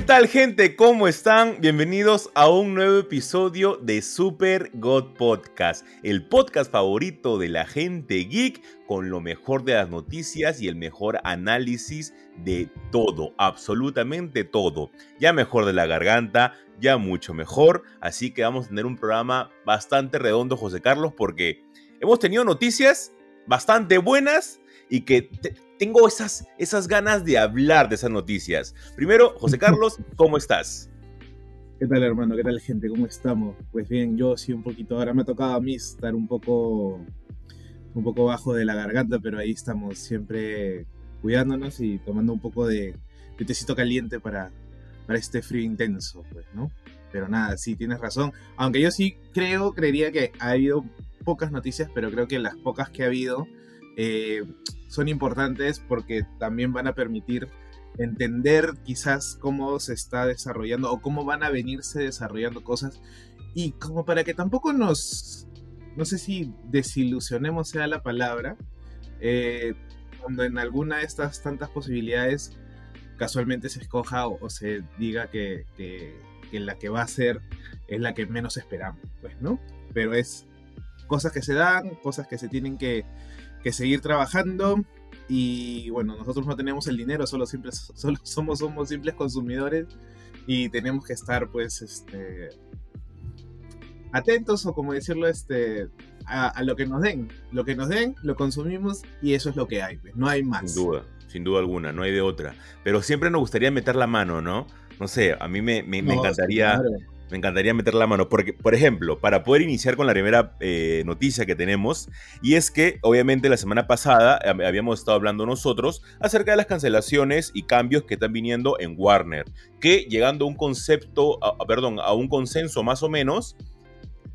¿Qué tal gente? ¿Cómo están? Bienvenidos a un nuevo episodio de Super God Podcast, el podcast favorito de la gente geek con lo mejor de las noticias y el mejor análisis de todo, absolutamente todo. Ya mejor de la garganta, ya mucho mejor, así que vamos a tener un programa bastante redondo, José Carlos, porque hemos tenido noticias bastante buenas y que tengo esas, esas ganas de hablar de esas noticias. Primero, José Carlos, ¿cómo estás? ¿Qué tal, hermano? ¿Qué tal, gente? ¿Cómo estamos? Pues bien, yo sí un poquito, ahora me ha tocado a mí estar un poco, un poco bajo de la garganta, pero ahí estamos siempre cuidándonos y tomando un poco de, de tecito caliente para, para este frío intenso, pues, ¿no? Pero nada, sí, tienes razón. Aunque yo sí creo, creería que ha habido pocas noticias, pero creo que las pocas que ha habido eh, son importantes porque también van a permitir entender quizás cómo se está desarrollando o cómo van a venirse desarrollando cosas y como para que tampoco nos, no sé si desilusionemos sea la palabra, eh, cuando en alguna de estas tantas posibilidades casualmente se escoja o, se diga que, que, la que va a ser es la que menos esperamos, pues, ¿no? Pero es cosas que se dan, cosas que se tienen que, que seguir trabajando. Y bueno, nosotros no tenemos el dinero, solo, simples, solo somos, somos simples consumidores y tenemos que estar pues este, atentos o como decirlo, este, a, lo que nos den. Lo que nos den, lo consumimos y eso es lo que hay, pues, no hay más. Sin duda, sin duda alguna, no hay de otra. Pero siempre nos gustaría meter la mano, ¿no? No sé, a mí me, me, encantaría... Me encantaría meter la mano, porque, por ejemplo, para poder iniciar con la primera eh, noticia que tenemos, y es que obviamente la semana pasada habíamos estado hablando nosotros acerca de las cancelaciones y cambios que están viniendo en Warner, que llegando a un concepto, perdón, a un consenso más o menos,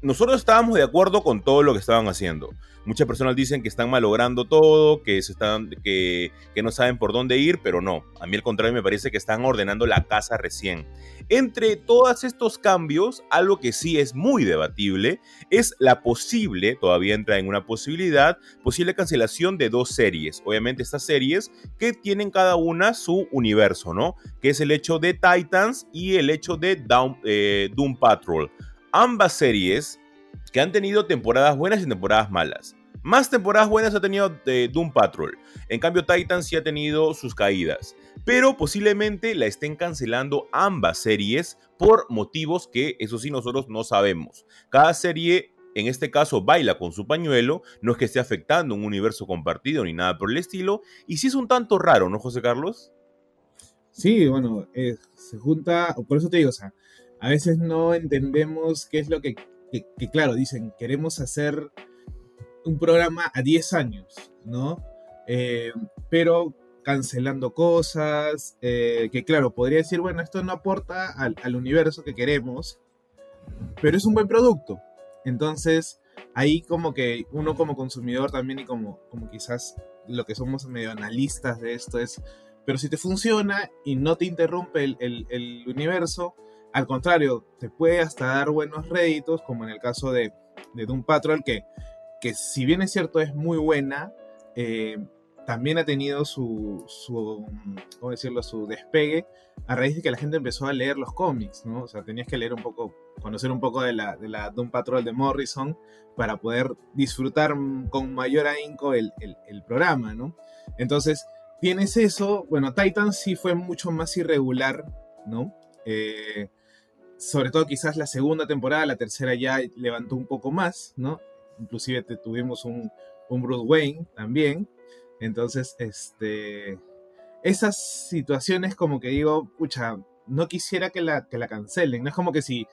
nosotros estábamos de acuerdo con todo lo que estaban haciendo. Muchas personas dicen que están malogrando todo, que, se están, que, no saben por dónde ir, pero no. A mí al contrario me parece que están ordenando la casa recién. Entre todos estos cambios, algo que sí es muy debatible es la posible, todavía entra en una posibilidad, posible cancelación de dos series. Obviamente estas series que tienen cada una su universo, ¿no? Que es el hecho de Titans y el hecho de eh, Doom Patrol ambas series que han tenido temporadas buenas y temporadas malas. Más temporadas buenas ha tenido eh, Doom Patrol. En cambio, Titan sí ha tenido sus caídas. Pero posiblemente la estén cancelando ambas series por motivos que, eso sí, nosotros no sabemos. Cada serie, en este caso, baila con su pañuelo. No es que esté afectando un universo compartido ni nada por el estilo. Y sí es un tanto raro, ¿no, José Carlos? Sí, bueno, eh, se junta, por eso te digo, o sea, a veces no entendemos qué es lo que, claro, dicen, queremos hacer un programa a 10 años, ¿no? Eh, pero cancelando cosas, eh, que claro, podría decir, bueno, esto no aporta al, universo que queremos, pero es un buen producto. Entonces, ahí como que uno como consumidor también y como, como quizás lo que somos medio analistas de esto es, pero si te funciona y no te interrumpe el universo, al contrario, te puede hasta dar buenos réditos, como en el caso de, de Doom Patrol, que, que si bien es cierto es muy buena, eh, también ha tenido su, su, ¿cómo decirlo?, su despegue a raíz de que la gente empezó a leer los cómics, ¿no? O sea, tenías que leer un poco, conocer un poco de la, de la Doom Patrol de Morrison para poder disfrutar con mayor ahínco el, el, programa, ¿no? Entonces, tienes eso, bueno, Titan sí fue mucho más irregular, ¿no? Eh, sobre todo quizás la segunda temporada, la tercera ya levantó un poco más, ¿no? Inclusive tuvimos un, un Bruce Wayne también. Entonces, este, esas situaciones como que digo, pucha, no quisiera que la, que la cancelen. No es como que si,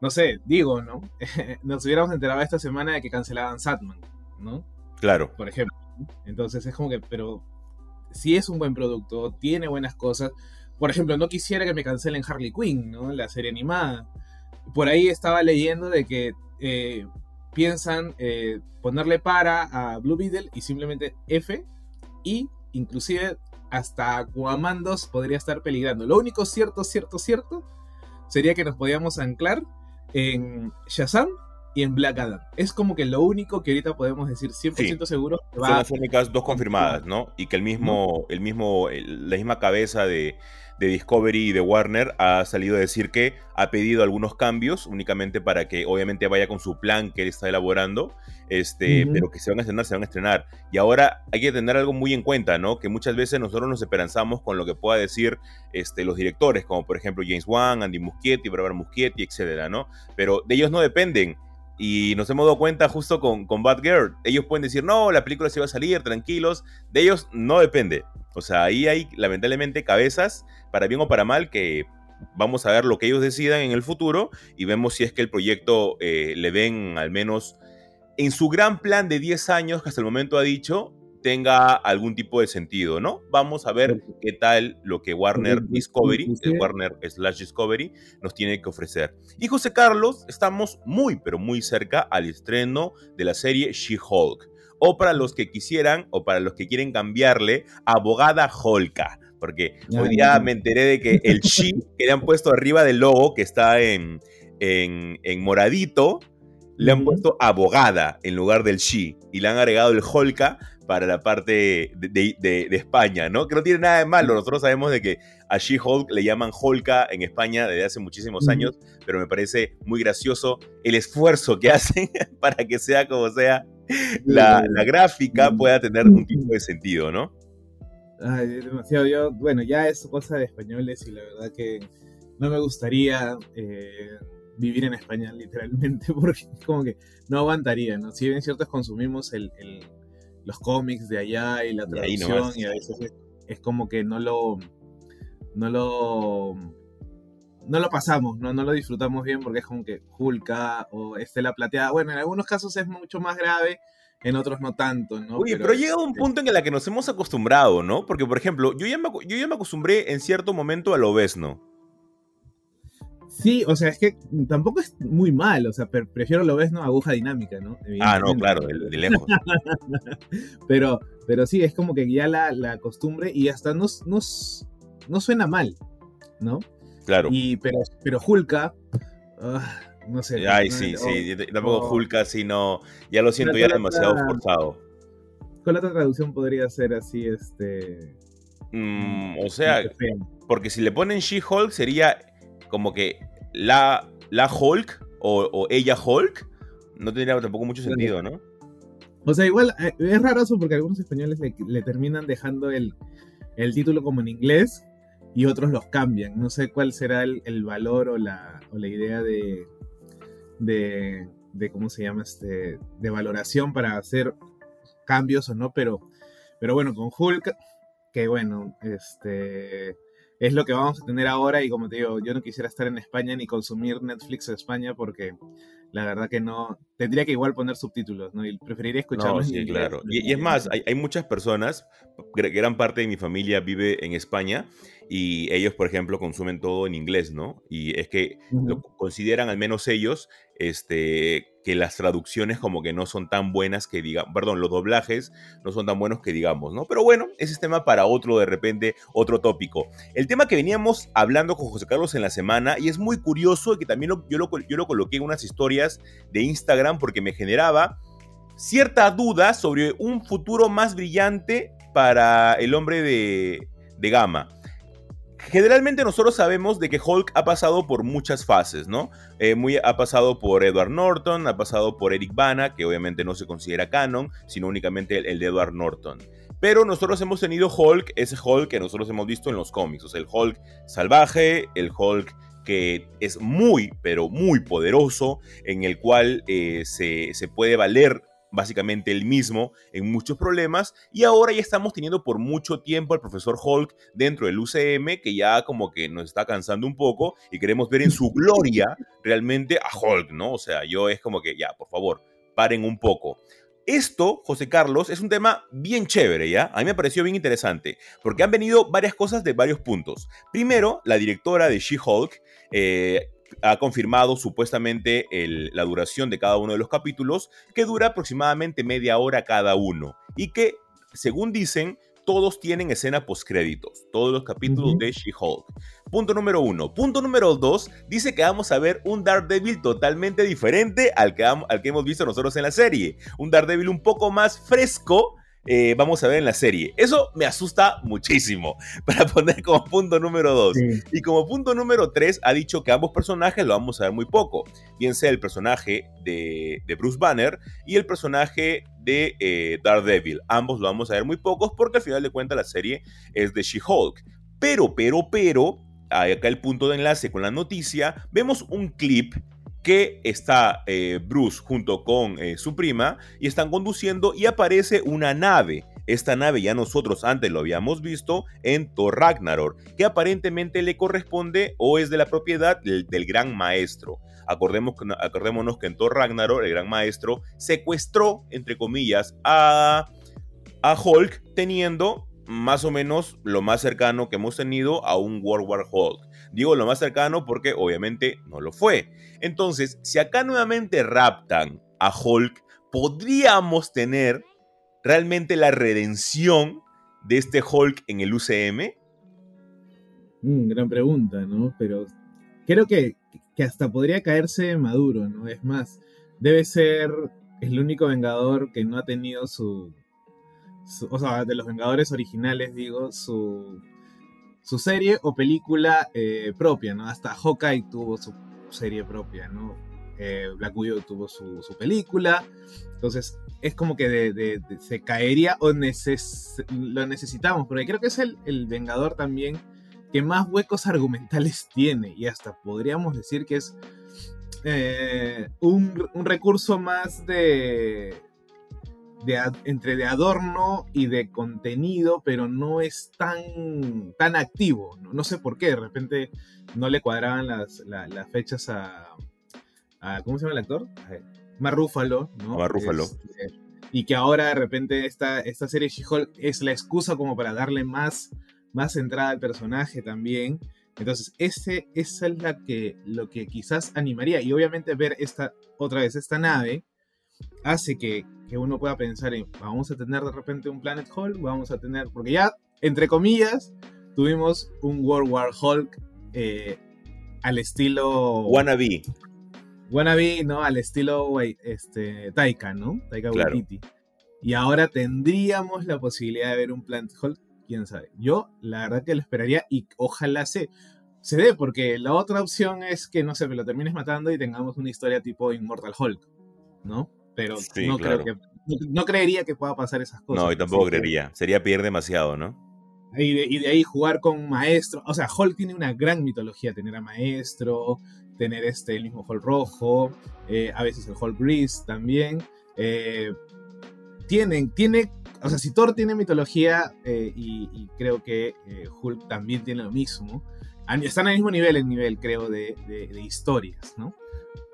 no sé, digo, ¿no? Nos hubiéramos enterado esta semana de que cancelaban Satman, ¿no? Claro. Por ejemplo. Entonces es como que, pero si es un buen producto, tiene buenas cosas, por ejemplo, no quisiera que me cancelen Harley Quinn, ¿no? La serie animada. Por ahí estaba leyendo de que eh, piensan eh, ponerle para a Blue Beetle y simplemente F y inclusive hasta Aquamandos podría estar peligrando. Lo único cierto, cierto, cierto sería que nos podíamos anclar en Shazam y en Black Adam. Es como que lo único que ahorita podemos decir 100% seguro. Que va Son las únicas dos confirmadas, ¿no? Y que el mismo, el mismo, la misma cabeza de, de Discovery y de Warner ha salido a decir que ha pedido algunos cambios únicamente para que obviamente vaya con su plan que él está elaborando, este, pero que se van a estrenar, se van a estrenar. Y ahora hay que tener algo muy en cuenta, ¿no? Que muchas veces nosotros nos esperanzamos con lo que pueda decir este, los directores, como por ejemplo James Wan, Andy Muschietti, Barbara Muschietti, etcétera, ¿no? Pero de ellos no dependen y nos hemos dado cuenta justo con, con Bad Girl. Ellos pueden decir, no, la película se va a salir, tranquilos. De ellos no depende. O sea, ahí hay lamentablemente cabezas, para bien o para mal, que vamos a ver lo que ellos decidan en el futuro y vemos si es que el proyecto eh, le ven al menos en su gran plan de 10 años que hasta el momento ha dicho, tenga algún tipo de sentido, ¿no? Vamos a ver qué tal lo que Warner Discovery, el Warner slash Discovery, nos tiene que ofrecer. Y José Carlos, estamos muy, pero muy cerca al estreno de la serie She-Hulk. O para los que quisieran, o para los que quieren cambiarle, Abogada Holka. Porque hoy día me enteré de que el She que le han puesto arriba del logo, que está en, en, en moradito, le han puesto abogada en lugar del She y le han agregado el Holka para la parte de, España, ¿no? Que no tiene nada de malo. Nosotros sabemos de que a She-Hulk le llaman Holka en España desde hace muchísimos años, pero me parece muy gracioso el esfuerzo que hacen para que sea como sea, la, gráfica pueda tener un tipo de sentido, ¿no? Ay, demasiado. Yo, bueno, ya es cosa de españoles y la verdad que no me gustaría eh, vivir en España, literalmente, porque como que no aguantaría, ¿no? Si bien cierto es consumimos el los cómics de allá y la traducción y, a veces es, como que no lo no lo no lo pasamos, ¿no? no lo disfrutamos bien porque es como que Hulka o Estela Plateada. Bueno, en algunos casos es mucho más grave, en otros no tanto, ¿no? Oye, pero, ha llegado un punto en el que nos hemos acostumbrado, ¿no? Porque, por ejemplo, yo ya me, yo ya me acostumbré en cierto momento a lo ¿no? Sí, o sea, es que tampoco es muy mal, o sea, prefiero lo ves, ¿no? Aguja dinámica, ¿no? Ah, no, claro, de, lejos. pero, pero sí, es como que ya la, la costumbre y hasta nos, nos, no suena mal, ¿no? Claro. Y, pero, pero Hulka, ah, no sé. Ay, sí, sí, tampoco Hulka, sino, ya lo siento ya demasiado forzado. ¿Cuál otra traducción podría ser así, este... Mm, o sea, porque si le ponen She-Hulk sería como que la, la Hulk o, ella Hulk no tendría tampoco mucho sentido, ¿no? O sea, igual eh, es raro eso porque algunos españoles le, terminan dejando el, título como en inglés y otros los cambian. No sé cuál será el, valor o la, o la idea de, de, de, ¿cómo se llama? Este, de valoración para hacer cambios o no, pero, pero bueno, con Hulk, que bueno, este es lo que vamos a tener ahora y como te digo, yo no quisiera estar en España ni consumir Netflix en España porque la verdad que no, tendría que igual poner subtítulos, ¿no? Y preferiría escucharlos. sí, claro. Y, es más, hay, hay, muchas personas, gran parte de mi familia vive en España y ellos, por ejemplo, consumen todo en inglés, ¿no? Y es que lo consideran, al menos ellos, este, que las traducciones como que no son tan buenas que digamos, perdón, los doblajes no son tan buenos que digamos, ¿no? Pero bueno, ese es tema para otro, de repente, otro tópico. El tema que veníamos hablando con José Carlos en la semana, y es muy curioso, que también yo, lo, lo coloqué en unas historias de Instagram porque me generaba cierta duda sobre un futuro más brillante para el hombre de, de gama. Generalmente nosotros sabemos de que Hulk ha pasado por muchas fases, ¿no? Eh, muy, ha pasado por Edward Norton, ha pasado por Eric Bana, que obviamente no se considera canon, sino únicamente el, de Edward Norton. Pero nosotros hemos tenido Hulk, ese Hulk que nosotros hemos visto en los cómics, o sea, el Hulk salvaje, el Hulk que es muy, pero muy poderoso, en el cual eh, se, se puede valer básicamente el mismo en muchos problemas y ahora ya estamos teniendo por mucho tiempo al profesor Hulk dentro del UCM que ya como que nos está cansando un poco y queremos ver en su gloria realmente a Hulk, ¿no? O sea, yo es como que ya, por favor, paren un poco. Esto, José Carlos, es un tema bien chévere, ¿ya? A mí me pareció bien interesante, porque han venido varias cosas de varios puntos. Primero, la directora de She-Hulk eh, ha confirmado supuestamente la duración de cada uno de los capítulos, que dura aproximadamente media hora cada uno, y que, según dicen, todos tienen escena postcréditos, todos los capítulos de She-Hulk. Punto número uno. Punto número dos, dice que vamos a ver un Daredevil totalmente diferente al que, al que hemos visto nosotros en la serie. Un Daredevil un poco más fresco eh, vamos a ver en la serie. Eso me asusta muchísimo, para poner como punto número dos. Y como punto número tres, ha dicho que ambos personajes lo vamos a ver muy poco, bien sea el personaje de, Bruce Banner y el personaje de eh, Daredevil. Ambos lo vamos a ver muy pocos porque al final de cuentas la serie es de She-Hulk. Pero, pero, pero, acá el punto de enlace con la noticia, vemos un clip que está eh, Bruce junto con eh, su prima y están conduciendo y aparece una nave. Esta nave ya nosotros antes lo habíamos visto en Thor Ragnarok, que aparentemente le corresponde o es de la propiedad del, gran maestro. Acordemos, acordémonos que en Thor Ragnarok el gran maestro secuestró, entre comillas, a, a Hulk teniendo más o menos lo más cercano que hemos tenido a un World War Hulk. Digo lo más cercano porque obviamente no lo fue. Entonces, si acá nuevamente raptan a Hulk, podríamos tener realmente la redención de este Hulk en el UCM. Mm, gran pregunta, ¿no? Pero creo que, que hasta podría caerse maduro, ¿no? Es más, debe ser el único Vengador que no ha tenido su, o sea, de los Vengadores originales, digo, su su serie o película eh, propia, ¿no? Hasta Hawkeye tuvo su serie propia, ¿no? Eh, Black Widow tuvo su, película. Entonces, es como que se caería o lo necesitamos, porque creo que es el, Vengador también que más huecos argumentales tiene y hasta podríamos decir que es eh, un, recurso más de, entre de adorno y de contenido, pero no es tan, tan activo. ¿no? sé por qué, de repente no le cuadraban las, fechas a, ¿Cómo se llama el actor? Mar Rúfalo, ¿no? Mar Rúfalo. Este, y que ahora de repente esta, esta serie She-Hulk es la excusa como para darle más, más entrada al personaje también. Entonces, ese, esa es la que, lo que quizás animaría. Y obviamente ver esta, otra vez esta nave hace que, uno pueda pensar en, vamos a tener de repente un Planet Hulk, vamos a tener, porque ya, entre comillas, tuvimos un World War Hulk eh, al estilo... Wannabe. Wannabe, ¿no? Al estilo este, Taika, ¿no? Taika Waititi. Y ahora tendríamos la posibilidad de ver un Planet Hulk, quién sabe. Yo, la verdad que lo esperaría y ojalá se, se dé, porque la otra opción es que, no sé, me lo termines matando y tengamos una historia tipo Immortal Hulk, ¿no? Pero no, creo que, no, creería que pueda pasar esas cosas. No, y tampoco creería. Sería perder demasiado, ¿no? Y de, ahí jugar con Maestro. O sea, Hulk tiene una gran mitología. Tener a Maestro, tener este, el mismo Hulk rojo, eh, a veces el Hulk gris también. Eh, tienen, tiene, o sea, si Thor tiene mitología eh, y, creo que Hulk también tiene lo mismo, están al mismo nivel, el nivel, creo, de, de historias, ¿no?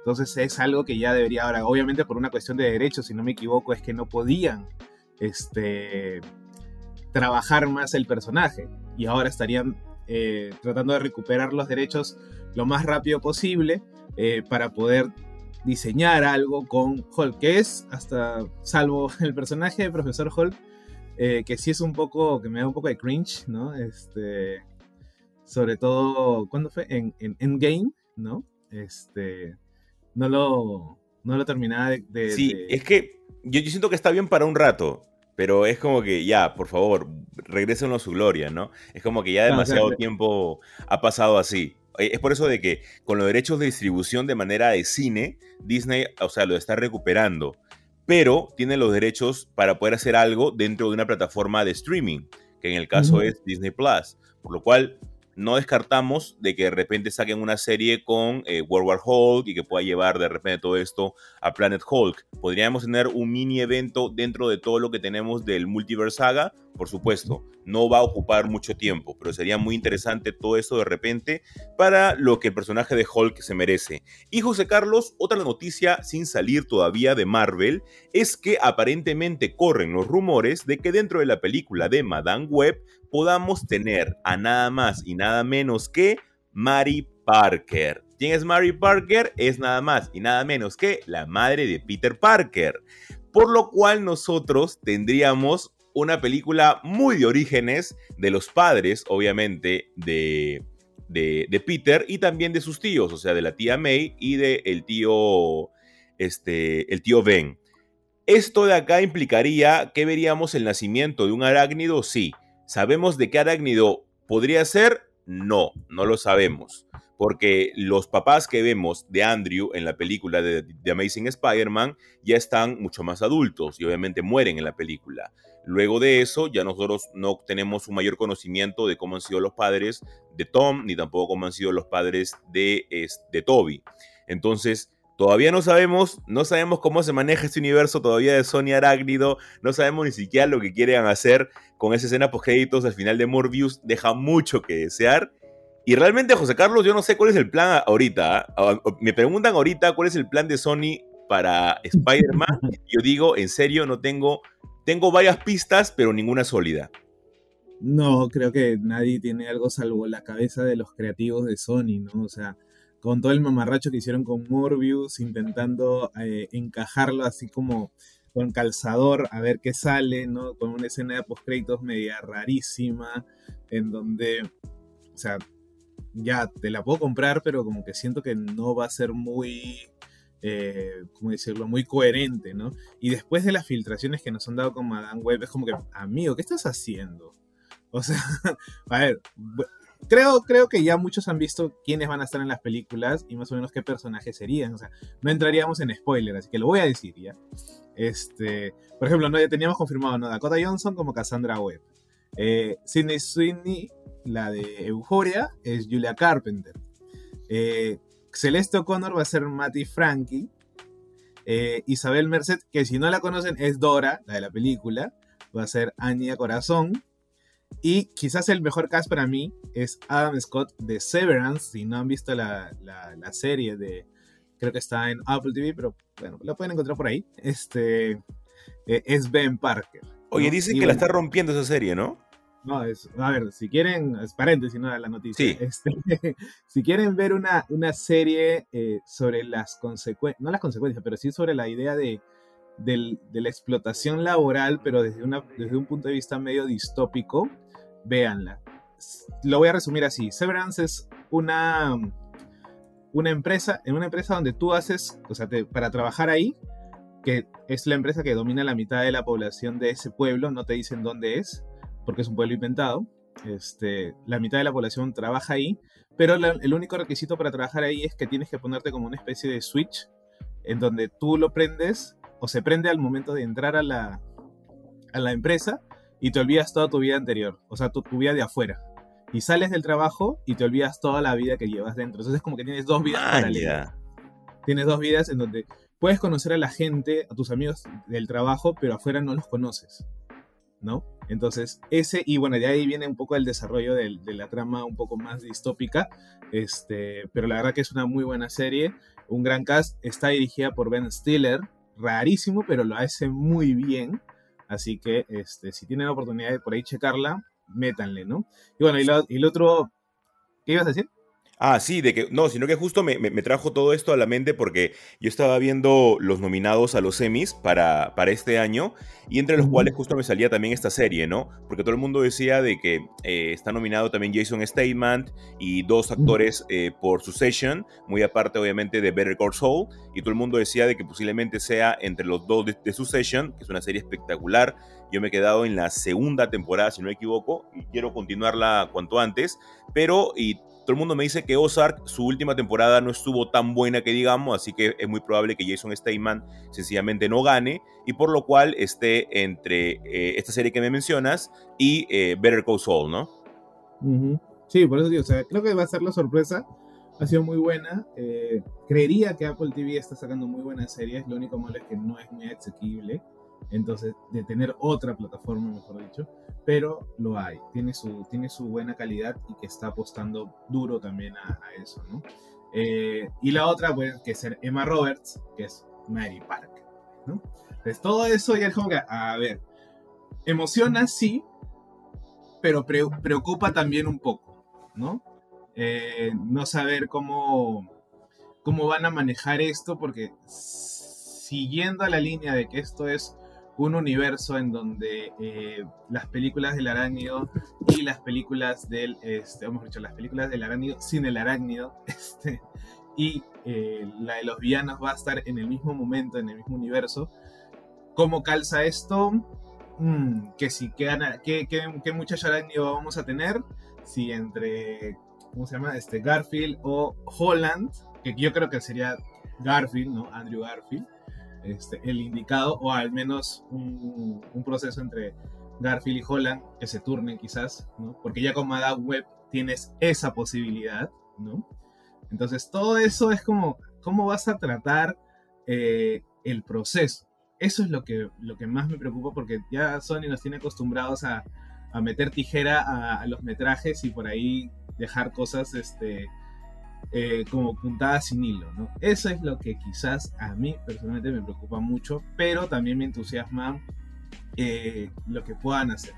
Entonces es algo que ya debería ahora, obviamente por una cuestión de derechos, si no me equivoco, es que no podían este, trabajar más el personaje y ahora estarían eh, tratando de recuperar los derechos lo más rápido posible eh, para poder diseñar algo con Hulk, que es hasta, salvo el personaje de Profesor Hulk, eh, que sí es un poco, que me da un poco de cringe, ¿no? Este, sobre todo, ¿cuándo fue? En, en Endgame, ¿no? Este, no lo, no lo terminaba de... sí, es que yo, yo, siento que está bien para un rato, pero es como que ya, por favor, regresen a su gloria, ¿no? Es como que ya demasiado tiempo ha pasado así. Eh, es por eso de que con los derechos de distribución de manera de cine, Disney, o sea, lo está recuperando, pero tiene los derechos para poder hacer algo dentro de una plataforma de streaming, que en el caso es Disney Plus, por lo cual no descartamos de que de repente saquen una serie con eh, World War Hulk y que pueda llevar de repente todo esto a Planet Hulk. Podríamos tener un mini evento dentro de todo lo que tenemos del Multiverse Saga. por supuesto, no va a ocupar mucho tiempo, pero sería muy interesante todo esto de repente para lo que el personaje de Hulk se merece. Y José Carlos, otra noticia sin salir todavía de Marvel es que aparentemente corren los rumores de que dentro de la película de Madame Web podamos tener a nada más y nada menos que Mary Parker. ¿Quién es Mary Parker? Es nada más y nada menos que la madre de Peter Parker. Por lo cual nosotros tendríamos una película muy de orígenes de los padres, obviamente, de, de, Peter y también de sus tíos, o sea, de la tía May y del el tío, este, el tío Ben. Esto de acá implicaría que veríamos el nacimiento de un arácnido, sí. ¿Sabemos de qué arácnido podría ser? No, no lo sabemos. Porque los papás que vemos de Andrew en la película de, de Amazing Spider-Man ya están mucho más adultos y obviamente mueren en la película. Luego de eso, ya nosotros no tenemos un mayor conocimiento de cómo han sido los padres de Tom, ni tampoco cómo han sido los padres de, de Toby. Entonces, todavía no sabemos, no sabemos cómo se maneja este universo todavía de Sony Arácnido, no sabemos ni siquiera lo que quieren hacer con esa escena post créditos al final de Morbius, deja mucho que desear. Y realmente, José Carlos, yo no sé cuál es el plan ahorita. ¿ah? Me preguntan ahorita cuál es el plan de Sony para Spider-Man. Yo digo, en serio, no tengo tengo varias pistas, pero ninguna sólida. No, creo que nadie tiene algo salvo la cabeza de los creativos de Sony, ¿no? O sea, con todo el mamarracho que hicieron con Morbius, intentando eh, encajarlo así como con calzador a ver qué sale, ¿no? Con una escena de postcréditos media rarísima, en donde, o sea, ya te la puedo comprar, pero como que siento que no va a ser muy eh, ¿cómo decirlo?, muy coherente, ¿no? Y después de las filtraciones que nos han dado con Madame Web, es como que, amigo, ¿qué estás haciendo? O sea, a ver, creo, creo que ya muchos han visto quiénes van a estar en las películas y más o menos qué personajes serían. O sea, no entraríamos en spoiler, así que lo voy a decir ya. Este, por ejemplo, no, ya teníamos confirmado ¿no? Dakota Johnson como Cassandra Webb. Eh, Sidney Sweeney, la de Euphoria, es Julia Carpenter. Eh, Celeste O'Connor va a ser Matty Frankie. Eh, Isabel Merced, que si no la conocen es Dora, la de la película, va a ser Anya Corazón. Y quizás el mejor cast para mí es Adam Scott de Severance. Si no han visto la, serie de. Creo que está en Apple TV, pero bueno, la pueden encontrar por ahí. Este. Eh, es Ben Parker. Oye, dicen que la está rompiendo esa serie, ¿no? No, es, a ver, si quieren, es paréntesis, no la noticia. Este, si quieren ver una, una serie eh, sobre las consecuencias, no las consecuencias, pero sí sobre la idea de, la explotación laboral, pero desde, una, desde un punto de vista medio distópico, véanla. Lo voy a resumir así. Severance es una, una empresa, en una empresa donde tú haces, o sea, para trabajar ahí, que es la empresa que domina la mitad de la población de ese pueblo, no te dicen dónde es porque es un pueblo inventado. Este, la mitad de la población trabaja ahí, pero el único requisito para trabajar ahí es que tienes que ponerte como una especie de switch en donde tú lo prendes o se prende al momento de entrar a la, a la empresa y te olvidas toda tu vida anterior, o sea, tu, vida de afuera. Y sales del trabajo y te olvidas toda la vida que llevas dentro. Entonces es como que tienes dos vidas paralelas. Tienes dos vidas en donde puedes conocer a la gente, a tus amigos del trabajo, pero afuera no los conoces. ¿no? Entonces, ese, y bueno, de ahí viene un poco el desarrollo de, la trama un poco más distópica, este, pero la verdad que es una muy buena serie, un gran cast, está dirigida por Ben Stiller, rarísimo, pero lo hace muy bien, así que este, si tienen la oportunidad de por ahí checarla, métanle, ¿no? Y bueno, y, lo, y el otro, ¿qué ibas a decir? Ah, sí, de que no, sino que justo me, trajo todo esto a la mente porque yo estaba viendo los nominados a los semis para, para este año y entre los cuales justo me salía también esta serie, ¿no? Porque todo el mundo decía de que eh, está nominado también Jason Statham y dos actores eh, por Succession, muy aparte obviamente de Better Call Saul, y todo el mundo decía de que posiblemente sea entre los dos de, de Succession, que es una serie espectacular. Yo me he quedado en la segunda temporada, si no me equivoco, y quiero continuarla cuanto antes, pero y todo el mundo me dice que Ozark, su última temporada no estuvo tan buena que digamos, así que es muy probable que Jason Statham sencillamente no gane y por lo cual esté entre eh, esta serie que me mencionas y eh, Better Call Saul, ¿no? Sí, por eso digo, o sea, creo que va a ser la sorpresa. Ha sido muy buena. Eh, creería que Apple TV está sacando muy buenas series. Lo único malo es que no es muy asequible. Entonces de tener otra plataforma, mejor dicho, pero lo hay, tiene su, tiene su buena calidad y que está apostando duro también a, eso. Eh, y la otra, pues, que es Emma Roberts, que es Mary Parker, ¿no? Entonces todo eso ya es como que, a ver, emociona, sí, pero preocupa también un poco, ¿no? Eh, no saber cómo, cómo van a manejar esto, porque siguiendo la línea de que esto es un universo en donde eh, las películas del arácnido y las películas del, este, hemos dicho, las películas del arácnido sin el arácnido, este, y eh, la de los villanos va a estar en el mismo momento, en el mismo universo. ¿Cómo calza esto? Mm, que si quedan, ¿qué, qué, muchacho arácnido vamos a tener? Si entre, ¿cómo se llama? Este, Garfield o Holland, que yo creo que sería Garfield, ¿no? Andrew Garfield este, el indicado, o al menos un, proceso entre Garfield y Holland que se turnen quizás, ¿no? Porque ya con Madame Web tienes esa posibilidad, ¿no? Entonces todo eso es como, ¿cómo vas a tratar eh, el proceso? Eso es lo que, lo que más me preocupa porque ya Sony nos tiene acostumbrados a, meter tijera a, a, los metrajes y por ahí dejar cosas este, eh, como puntada sin hilo, ¿no? Eso es lo que quizás a mí personalmente me preocupa mucho, pero también me entusiasma eh, lo que puedan hacer.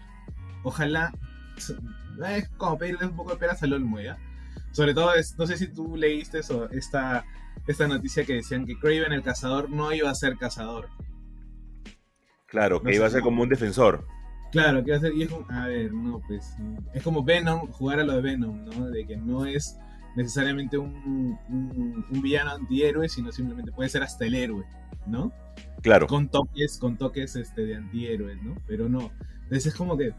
Ojalá, es como pedirle un poco de peras al olmo, ¿ya? Sobre todo, no sé si tú leíste eso, esta, esta noticia que decían que Craven el cazador no iba a ser cazador. Claro, que iba a ser como un defensor. Claro, que iba a ser, y es como, a ver, no, pues, es como Venom, jugar a lo de Venom, ¿no? De que no es necesariamente un, un, villano antihéroe, sino simplemente puede ser hasta el héroe, ¿no? Claro. Con toques, con toques este, de antihéroes, ¿no? Pero no. Entonces es como que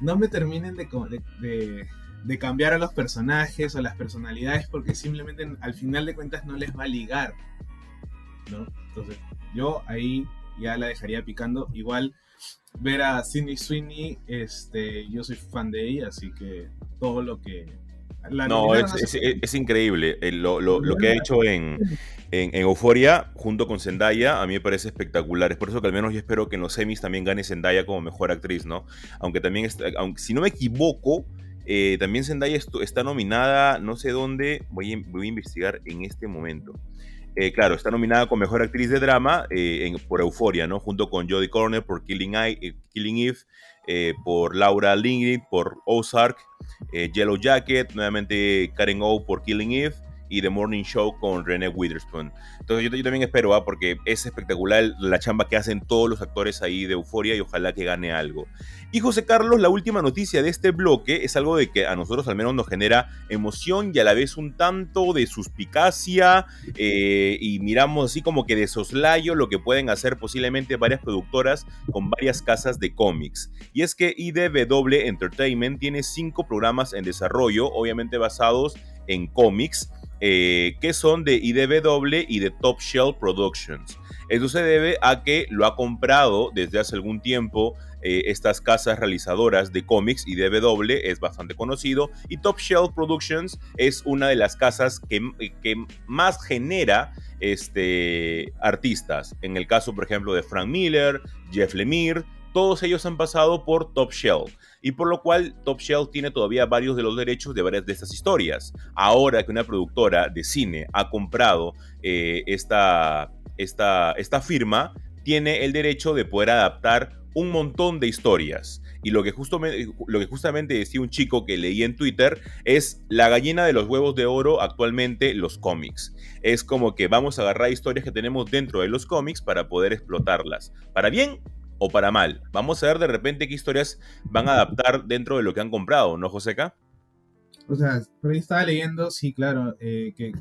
no me terminen de, de, de, cambiar a los personajes o las personalidades porque simplemente al final de cuentas no les va a ligar, ¿no? Entonces yo ahí ya la dejaría picando. Igual ver a Sidney Sweeney, este, yo soy fan de ella, así que todo lo que no, es, increíble. Eh, lo, que ha hecho en, en, Euforia junto con Zendaya a mí me parece espectacular. Es por eso que al menos yo espero que en los semis también gane Zendaya como mejor actriz, ¿no? Aunque también, aunque, si no me equivoco, eh, también Zendaya está nominada, no sé dónde, voy a, voy a investigar en este momento. Eh, claro, está nominada como mejor actriz de drama por Euforia, ¿no? Junto con Jodie Corner por Killing, Killing Eve, por Laura Lingrid por Ozark eh, Yellow Jacket, nuevamente Karen O por Killing Eve y The Morning Show con René Witherspoon. Entonces yo, también espero, porque es espectacular la chamba que hacen todos los actores ahí de Euforia y ojalá que gane algo. Y José Carlos, la última noticia de este bloque es algo de que a nosotros al menos nos genera emoción y a la vez un tanto de suspicacia eh, y miramos así como que de soslayo lo que pueden hacer posiblemente varias productoras con varias casas de cómics. Y es que IDW Entertainment tiene cinco programas en desarrollo, obviamente basados en cómics eh, que son de IDW y de Top Shelf Productions. Esto se debe a que lo ha comprado desde hace algún tiempo eh, estas casas realizadoras de cómics, IDW es bastante conocido, y Top Shelf Productions es una de las casas que, que más genera este, artistas. En el caso, por ejemplo, de Frank Miller, Jeff Lemire, todos ellos han pasado por Top Shelf y por lo cual Top Shelf tiene todavía varios de los derechos de varias de estas historias. Ahora que una productora de cine ha comprado eh, esta, esta, esta firma, tiene el derecho de poder adaptar un montón de historias. Y lo que, lo que justamente decía un chico que leí en Twitter es la gallina de los huevos de oro actualmente los cómics. Es como que vamos a agarrar historias que tenemos dentro de los cómics para poder explotarlas. Para bien o para mal. Vamos a ver de repente qué historias van a adaptar dentro de lo que han comprado, ¿no, Joseca? O sea, por ahí estaba leyendo, sí, claro, eh, que,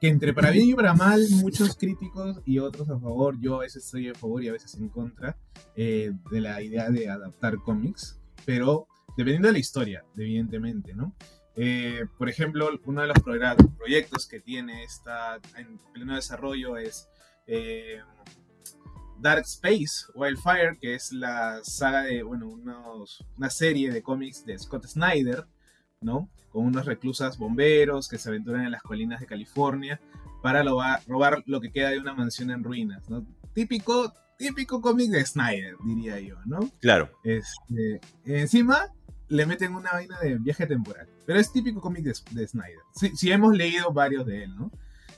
entre para bien y para mal, muchos críticos y otros a favor, yo a veces estoy a favor y a veces en contra eh, de la idea de adaptar cómics, pero dependiendo de la historia, evidentemente, ¿no? Eh, por ejemplo, uno de los proyectos que tiene esta en pleno desarrollo es Dark Space Wildfire, que es la saga de, bueno, una serie de cómics de Scott Snyder, ¿no? Con unos reclusas bomberos que se aventuran en las colinas de California para robar, lo que queda de una mansión en ruinas, ¿no? Típico típico cómic de Snyder, diría yo, ¿no? Claro. Este, encima le meten una vaina de viaje temporal, pero es típico cómic de, Snyder. Sí, hemos leído varios de él, ¿no?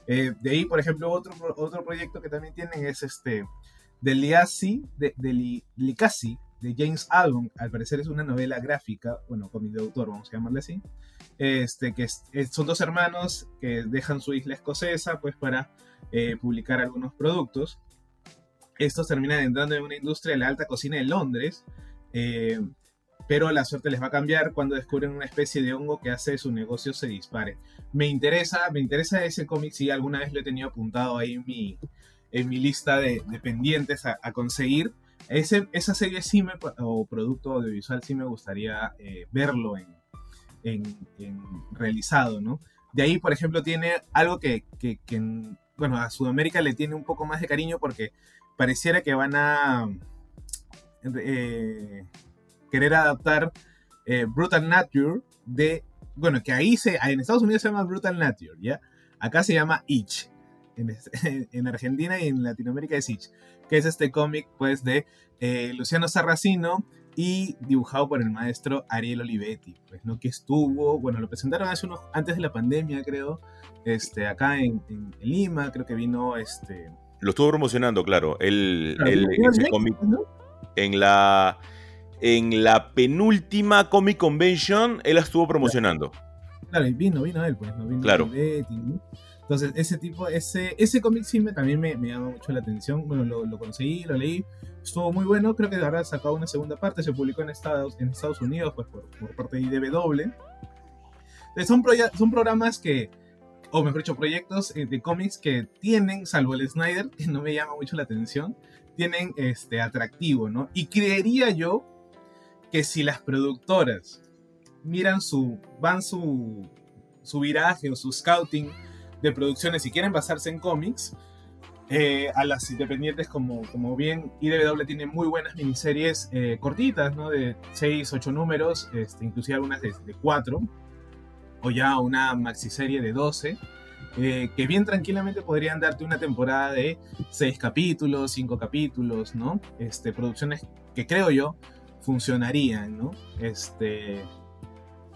Eh, de ahí, por ejemplo, otro, otro proyecto que también tienen es este de Liasi, de, de de James Albon, al parecer es una novela gráfica, bueno, cómic de autor, vamos a llamarle así, este, que son dos hermanos que dejan su isla escocesa pues para eh, publicar algunos productos. Estos terminan entrando en una industria de la alta cocina de Londres, eh, pero la suerte les va a cambiar cuando descubren una especie de hongo que hace su negocio se dispare. Me interesa, me interesa ese cómic, si alguna vez lo he tenido apuntado ahí en mi, en mi lista de, pendientes a, conseguir. Ese, esa serie sí me, o producto audiovisual sí me gustaría eh, verlo en, en, realizado, ¿no? De ahí, por ejemplo, tiene algo que, que, bueno, a Sudamérica le tiene un poco más de cariño porque pareciera que van a eh, querer adaptar eh, Brutal Nature de, bueno, que ahí se, en Estados Unidos se llama Brutal Nature, ¿ya? Acá se llama Itch. En, en Argentina y en Latinoamérica es Itch, que es este cómic, pues, de eh, Luciano Sarracino, y dibujado por el maestro Ariel Olivetti, pues, ¿no? Que estuvo, bueno, lo presentaron hace unos, antes de la pandemia, creo, este, acá en, Lima, creo que vino, este... Lo estuvo promocionando, claro, el, cómic, en la... En la penúltima Comic Convention, él la estuvo promocionando. Claro, y vino, vino él, pues, ¿no? Vino claro. Entonces, ese tipo, ese, ese cómic sí me, también me, me llama mucho la atención. Bueno, lo, lo conseguí, lo leí estuvo muy bueno. Creo que ahora sacado una segunda parte, se publicó en Estados, en Estados Unidos pues, por, parte de IDW. Son, son programas que, o mejor dicho, proyectos eh, de cómics que tienen, salvo el Snyder, que no me llama mucho la atención, tienen este atractivo, ¿no? Y creería yo que si las productoras miran su, van su, su viraje o su scouting de producciones y quieren basarse en cómics, eh, a las independientes, como, como bien IDW tiene muy buenas miniseries eh, cortitas, ¿no? De 6, 8 números, este, inclusive algunas de, 4, o ya una maxiserie de 12, eh, que bien tranquilamente podrían darte una temporada de 6 capítulos, 5 capítulos, ¿no? Este, producciones que creo yo funcionarían, ¿no? Este,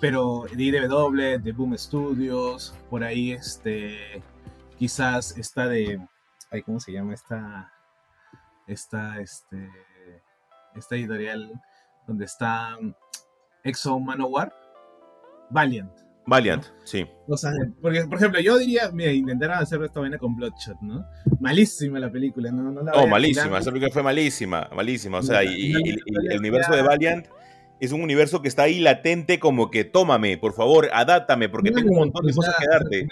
pero de IDW, de Boom Studios, por ahí, este, quizás está de ¿cómo se llama esta, esta, este, esta editorial donde está Exo Manowar? Valiant. Valiant, sí. O sea, porque, por ejemplo, yo diría, mira, intentaron hacer esta vaina con Bloodshot, ¿no? Malísima la película, ¿no? No, la malísima, esa película fue malísima, malísima. O sea, y, el universo de Valiant es un universo que está ahí latente como que tómame, por favor, adáptame, porque tengo un montón de cosas que darte.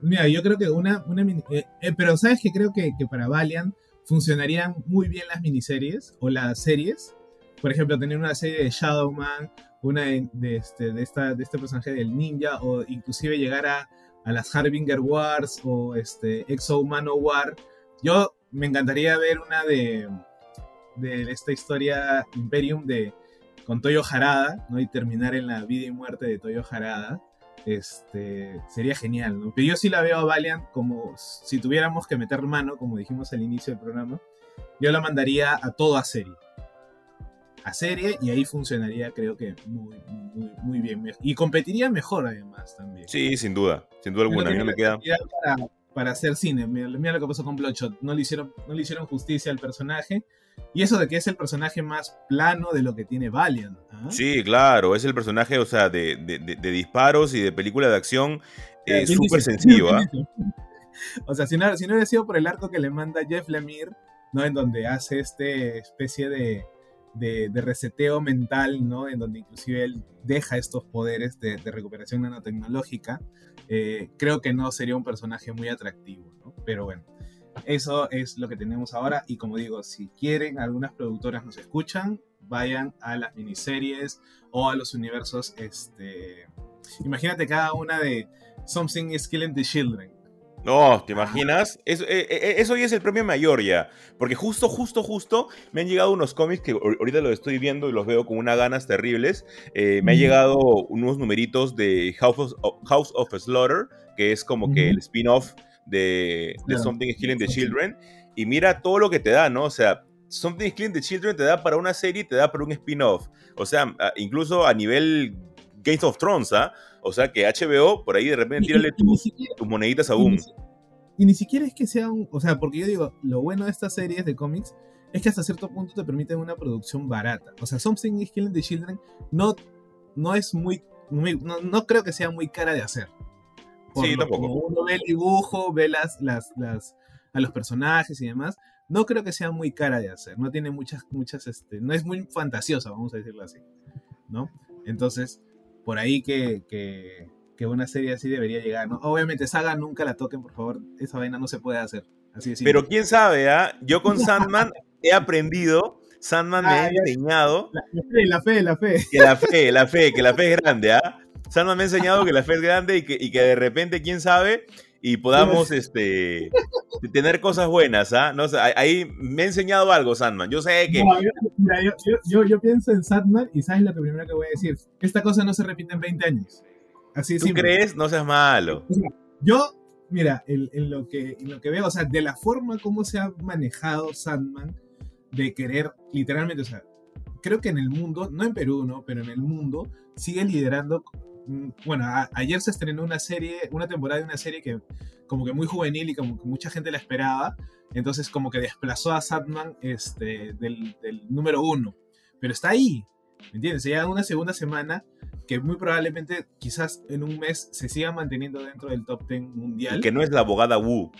Mira, yo creo que una, una eh, eh, pero sabes que creo que, que, para Valiant funcionarían muy bien las miniseries o las series. Por ejemplo, tener una serie de Shadowman, una de, este, de, esta, de este personaje del ninja, o inclusive llegar a, a las Harbinger Wars o este, Exo Humano War. Yo me encantaría ver una de, de esta historia Imperium de con Toyo Harada, ¿no? Y terminar en la vida y muerte de Toyo Harada este, sería genial, ¿no? Pero yo sí la veo a Valiant como si tuviéramos que meter mano, como dijimos al inicio del programa, yo la mandaría a todo a serie. A serie y ahí funcionaría creo que muy, muy, muy bien. Y competiría mejor además también. Sí, sin duda, sin duda alguna. A mí no me queda... Para, para hacer cine, mira, lo que pasó con Bloodshot. No le, hicieron, no le hicieron justicia al personaje y eso de que es el personaje más plano de lo que tiene Valiant. ¿ah? Sí, claro, es el personaje, o sea, de, disparos y de película de acción es súper sencillo. o sea, si no, si no hubiera sido por el arco que le manda Jeff Lemire, ¿no? En donde hace este especie de, de, reseteo mental, ¿no? En donde inclusive él deja estos poderes de, recuperación nanotecnológica. Eh, creo que no sería un personaje muy atractivo, ¿no? Pero bueno. Eso es lo que tenemos ahora y como digo, si quieren, algunas productoras nos escuchan, vayan a las miniseries o a los universos, este... Imagínate cada una de Something is Killing the Children. No, ¿te imaginas? Eso, eh, eh, eso ya es el premio mayor ya. Porque justo, justo, justo me han llegado unos cómics que ahorita los estoy viendo y los veo con unas ganas terribles. Eh, me han llegado unos numeritos de House of, House of Slaughter, que es como que el spin-off de, Something is Killing the Children. y mira todo lo que te da, ¿no? O sea, Something is Killing the Children te da para una serie, te da para un spin-off. O sea, incluso a nivel Game of Thrones, ¿ah? O sea, que HBO, por ahí de repente, tírale tus, moneditas a boom. Y ni siquiera es que sea un. O sea, porque yo digo, lo bueno de estas series de cómics es que hasta cierto punto te permiten una producción barata. O sea, Something is Killing the Children no, no es muy. no, creo que sea muy cara de hacer. Sí, tampoco. uno ve el dibujo, ve las, las, las, a los personajes y demás no creo que sea muy cara de hacer, no tiene muchas, muchas, este, no es muy fantasiosa, vamos a decirlo así, ¿no? Entonces, por ahí que, que, una serie así debería llegar, ¿no? Obviamente, Saga nunca la toquen, por favor, esa vaina no se puede hacer. Así es Pero quién sabe, ¿ah? Yo con Sandman he aprendido, Sandman me ha ah, enseñado... La, fe, la fe, la fe. Que la fe, la fe, que la fe es grande, ¿ah? Sandman me ha enseñado que la fe es grande y que, y que de repente, quién sabe, y podamos este, tener cosas buenas, ¿ah? No, ahí me ha enseñado algo Sandman. Yo sé que... yo, yo, pienso en Sandman y sabes lo primero que voy a decir. Esta cosa no se repite en 20 años. Así ¿Tú crees? No seas malo. Yo, mira, en, lo que, en lo que veo, o sea, de la forma como se ha manejado Sandman, de querer, literalmente, o sea, creo que en el mundo, no en Perú, ¿no? Pero en el mundo, sigue liderando Mm, bueno, ayer se estrenó una serie, una temporada de una serie que como que muy juvenil y como que mucha gente la esperaba, entonces como que desplazó a Sadman este, del, número uno, pero está ahí, ¿me entiendes? Ya una segunda semana que muy probablemente quizás en un mes se siga manteniendo dentro del top 10 mundial. Y que no es la abogada Wu.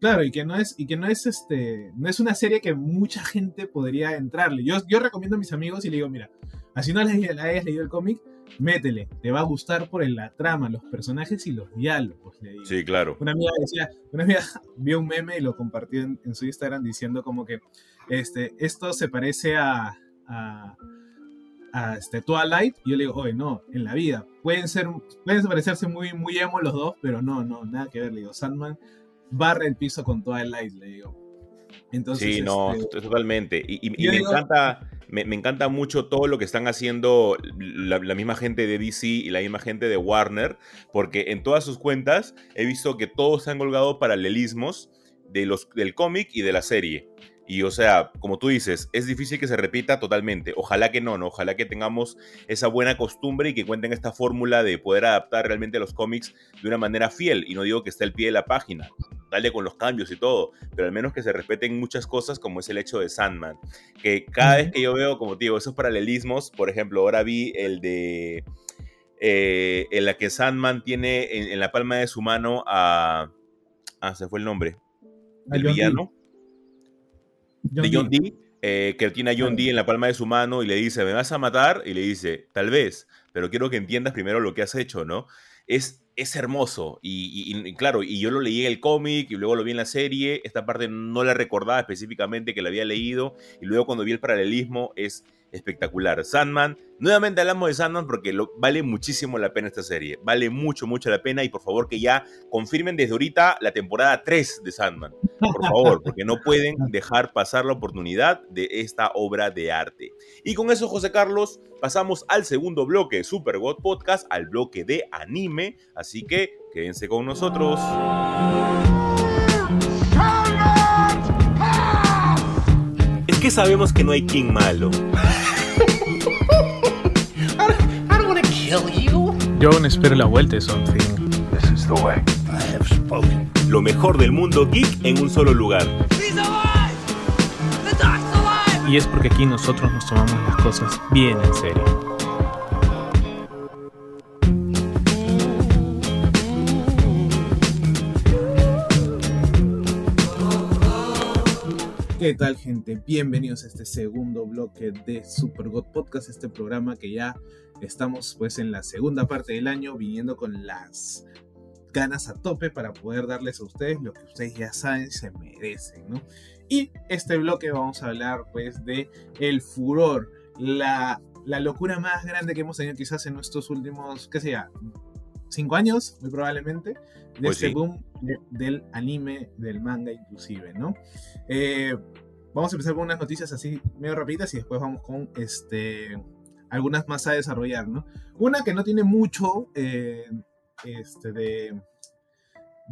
Claro, y que no es, y que no es este, no es una serie que mucha gente podría entrarle. Yo, yo recomiendo a mis amigos y le digo, mira, así no hayas leído el cómic, métele, te va a gustar por la trama, los personajes y los diálogos. Sí, claro. Una amiga decía, una amiga vio un meme y lo compartió en, su Instagram diciendo como que este, esto se parece a, a, a este, Twilight. Y yo le digo, oye, no, en la vida. Pueden ser, pueden parecerse muy, muy emo los dos, pero no, no, nada que ver. Le digo, Sandman barra el piso con Twilight, le digo. Entonces, sí, no, este, totalmente. Y, me encanta me, encanta mucho todo lo que están haciendo la, misma gente de DC y la misma gente de Warner, porque en todas sus cuentas he visto que todos han colgado paralelismos de los, del cómic y de la serie. Y o sea, como tú dices, es difícil que se repita totalmente. Ojalá que no, ¿no? Ojalá que tengamos esa buena costumbre y que cuenten esta fórmula de poder adaptar realmente los cómics de una manera fiel. Y no digo que esté al pie de la página, dale con los cambios y todo, pero al menos que se respeten muchas cosas como es el hecho de Sandman. Que cada vez que yo veo, como te digo, esos paralelismos, por ejemplo, ahora vi el de... Eh, en la que Sandman tiene en, la palma de su mano a... Ah, se fue el nombre. El villano de John Dee, eh, que tiene a John Dee en la palma de su mano y le dice, ¿me vas a matar? Y le dice, tal vez, pero quiero que entiendas primero lo que has hecho, ¿no? Es, es hermoso. Y, claro, y yo lo leí en el cómic y luego lo vi en la serie. Esta parte no la recordaba específicamente que la había leído. Y luego cuando vi el paralelismo es espectacular. Sandman, nuevamente hablamos de Sandman porque lo, vale muchísimo la pena esta serie. Vale mucho, mucho la pena y por favor que ya confirmen desde ahorita la temporada 3 de Sandman. Por favor, porque no pueden dejar pasar la oportunidad de esta obra de arte. Y con eso, José Carlos, pasamos al segundo bloque de Super God Podcast, al bloque de anime. Así que quédense con nosotros. Es que sabemos que no hay King malo. Yo aún espero la vuelta de Something. Lo mejor del mundo geek en un solo lugar. Y es porque aquí nosotros nos tomamos las cosas bien en serio. ¿Qué tal gente? Bienvenidos a este segundo bloque de Super God Podcast, este programa que ya estamos pues en la segunda parte del año viniendo con las ganas a tope para poder darles a ustedes lo que ustedes ya saben se merecen, ¿no? Y este bloque vamos a hablar pues de el furor, la, la locura más grande que hemos tenido quizás en nuestros últimos, qué sé ya, cinco años, muy probablemente, de pues este boom del anime, del manga inclusive, ¿no? Eh, vamos a empezar con unas noticias así medio rapiditas y después vamos con este, algunas más a desarrollar, ¿no? Una que no tiene mucho eh, este, de,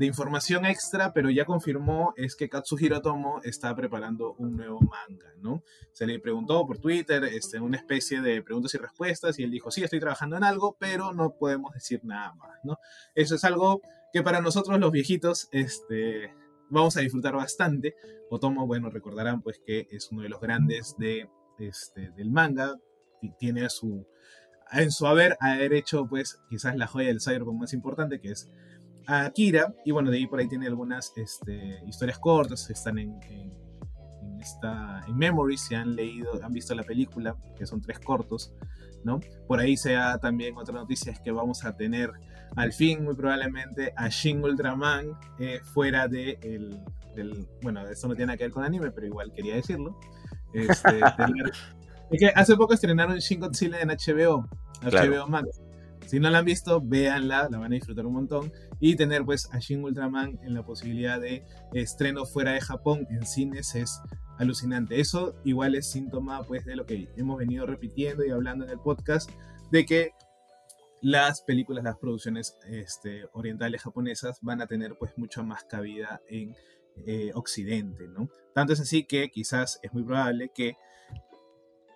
información extra, pero ya confirmó es que Katsuhiro Tomo está preparando un nuevo manga, ¿no? Se le preguntó por Twitter, este, una especie de preguntas y respuestas, y él dijo, sí, estoy trabajando en algo, pero no podemos decir nada más, ¿no? Eso es algo que para nosotros los viejitos, este, vamos a disfrutar bastante. Otomo, bueno, recordarán pues que es uno de los grandes de, este, del manga, tiene su, en su haber haber hecho pues quizás la joya del cyberpunk más importante, que es a Akira, y bueno, de ahí por ahí tiene algunas este, historias cortas que están en, en, esta, en Memories, si han leído, han visto la película, que son tres cortos, ¿no? Por ahí sea también otra noticia es que vamos a tener al fin, muy probablemente, a Shin Ultraman eh, fuera de el, del, bueno, esto no tiene nada que ver con anime, pero igual quería decirlo. Este, es que hace poco estrenaron Shin Godzilla en HBO, HBO Max. Si no la han visto, véanla, la van a disfrutar un montón. Y tener pues a Shin Ultraman en la posibilidad de estreno fuera de Japón en cines es alucinante. Eso igual es síntoma pues de lo que hemos venido repitiendo y hablando en el podcast, de que las películas, las producciones este, orientales japonesas van a tener pues mucha más cabida en eh, Occidente, ¿no? Tanto es así que quizás es muy probable que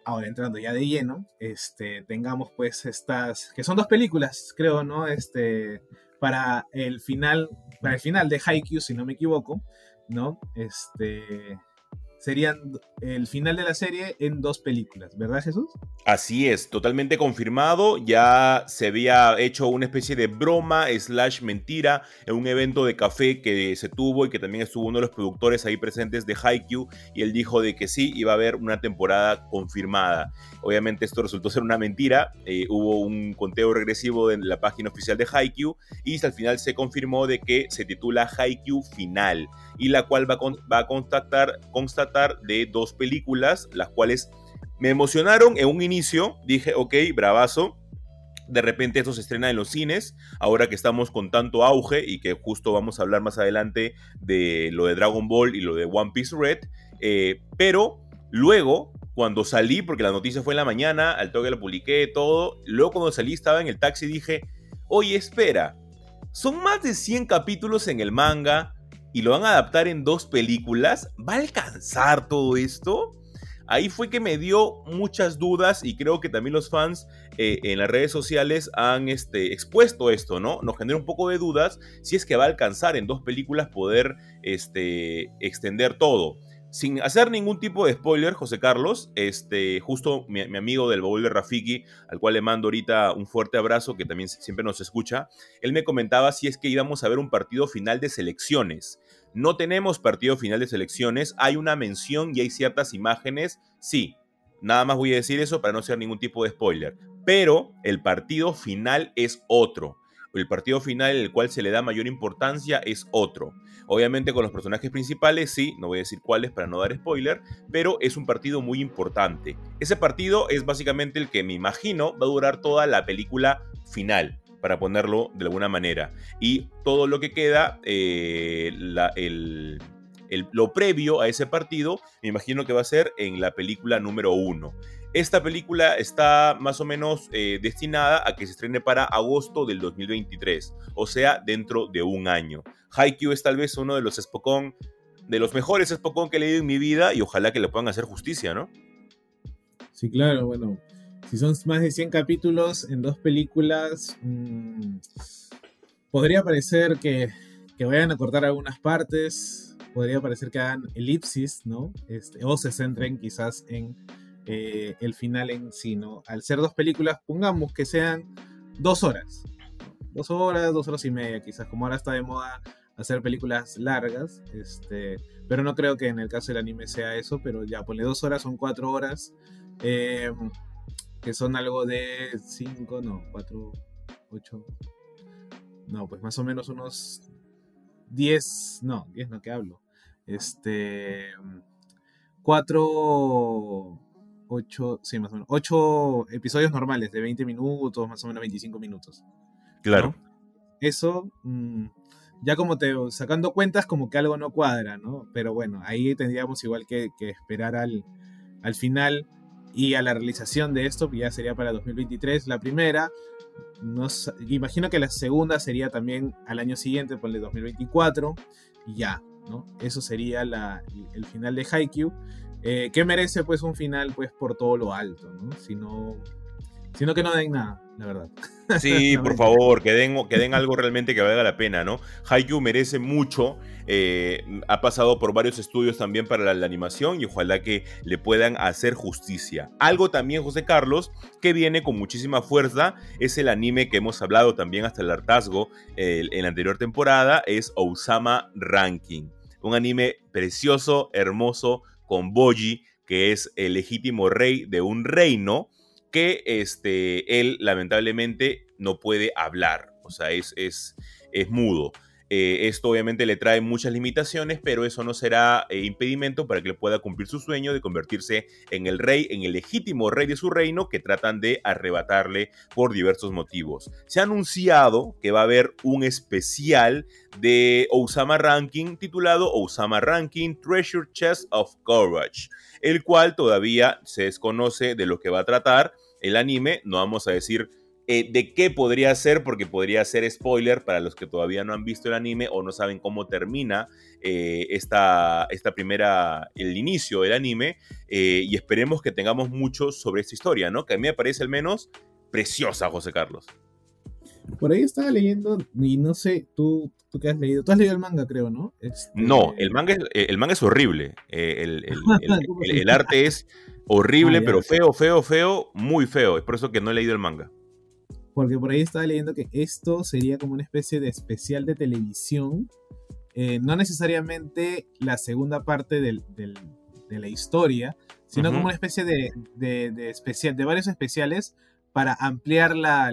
ahora entrando ya de lleno, este, tengamos pues estas, que son dos películas, creo, ¿no? Este, para el final, para el final de Haikyuu, si no me equivoco, ¿no? Este, serían el final de la serie en dos películas, ¿verdad Jesús? Así es, totalmente confirmado. Ya se había hecho una especie de broma slash mentira en un evento de café que se tuvo y que también estuvo uno de los productores ahí presentes de Haikyuu y él dijo de que sí, iba a haber una temporada confirmada. Obviamente esto resultó ser una mentira, eh, hubo un conteo regresivo en la página oficial de Haikyuu y al final se confirmó de que se titula Haikyuu Final y la cual va a, a constatar, de dos películas, las cuales me emocionaron en un inicio, dije, ok, bravazo, de repente esto se estrena en los cines, ahora que estamos con tanto auge y que justo vamos a hablar más adelante de lo de Dragon Ball y lo de One Piece Red, eh, pero luego, cuando salí, porque la noticia fue en la mañana, al toque lo publiqué, todo, luego cuando salí estaba en el taxi y dije, oye, espera, son más de 100 capítulos en el manga, y lo van a adaptar en dos películas, ¿va a alcanzar todo esto? Ahí fue que me dio muchas dudas y creo que también los fans eh, en las redes sociales han este, expuesto esto, ¿no? Nos genera un poco de dudas si es que va a alcanzar en dos películas poder este, extender todo sin hacer ningún tipo de spoiler, José Carlos, este, justo mi, amigo del baúl de Rafiki, al cual le mando ahorita un fuerte abrazo, que también siempre nos escucha, él me comentaba si es que íbamos a ver un partido final de selecciones. No tenemos partido final de selecciones, hay una mención y hay ciertas imágenes, sí. Nada más voy a decir eso para no hacer ningún tipo de spoiler. Pero el partido final es otro el partido final, el cual se le da mayor importancia, es otro. Obviamente con los personajes principales, sí, no voy a decir cuáles para no dar spoiler, pero es un partido muy importante. Ese partido es básicamente el que me imagino va a durar toda la película final, para ponerlo de alguna manera. Y todo lo que queda, eh, lo previo a ese partido, me imagino que va a ser en la película número uno. Esta película está más o menos eh, destinada a que se estrene para agosto del 2023, o sea, dentro de un año. Haikyuu es tal vez uno de los Spokon, de los mejores Spokon que he leído en mi vida y ojalá que le puedan hacer justicia, ¿no? Sí, claro, bueno, si son más de 100 capítulos en dos películas, mmm, podría parecer que, que vayan a cortar algunas partes, podría parecer que hagan elipsis, ¿no? Este, o se centren quizás en eh, el final en sí, ¿no? Al ser dos películas, pongamos que sean dos horas. Dos horas, dos horas y media, quizás, como ahora está de moda hacer películas largas, este, pero no creo que en el caso del anime sea eso, pero ya, ponle dos horas, son cuatro horas, eh, que son algo de cinco, no, cuatro, ocho, no, pues más o menos unos diez, no, diez no que hablo, este, cuatro ocho, sí, más o menos, ocho episodios normales de 20 minutos, más o menos 25 minutos. Claro. Eso, mm, ya como te, sacando cuentas, como que algo no cuadra, ¿no? Pero bueno, ahí tendríamos igual que, esperar al, al final. Y a la realización de esto, que ya sería para 2023 la primera. No, imagino que la segunda sería también al año siguiente, por el 2024, y ya, ¿no? Eso sería el final de Haikyuu, eh, que merece pues un final pues por todo lo alto. Si no, sino que no den nada, la verdad. Sí, por favor, que den, que den algo realmente que valga la pena, ¿no? Haikyuu merece mucho, eh, ha pasado por varios estudios también para la, animación y ojalá que le puedan hacer justicia. Algo también, José Carlos, que viene con muchísima fuerza, es el anime que hemos hablado también hasta el hartazgo en la anterior temporada, es Osama Ranking. Un anime precioso, hermoso, con Boji, que es el legítimo rey de un reino que este, él lamentablemente no puede hablar, o sea, es, es, es mudo. Eh, esto obviamente le trae muchas limitaciones, pero eso no será eh, impedimento para que pueda cumplir su sueño de convertirse en el rey, en el legítimo rey de su reino que tratan de arrebatarle por diversos motivos. Se ha anunciado que va a haber un especial de Osama Ranking titulado Osama Ranking Treasure Chest of Courage, el cual todavía se desconoce de lo que va a tratar el anime, no vamos a decir eh, de qué podría ser, porque podría ser spoiler para los que todavía no han visto el anime o no saben cómo termina eh, esta, esta, primera, el inicio del anime, eh, y esperemos que tengamos mucho sobre esta historia, ¿no? Que a mí me parece al menos preciosa, José Carlos. Por ahí estaba leyendo, y no sé, tú, tú qué has leído, tú has leído el manga, creo, ¿no? Este, no, el manga es, el manga es horrible, el, el, arte es horrible, ah, pero feo, feo, feo, muy feo, es por eso que no he leído el manga porque por ahí estaba leyendo que esto sería como una especie de especial de televisión, eh, no necesariamente la segunda parte de la historia, sino como una especie de, especial, de varios especiales para ampliar la,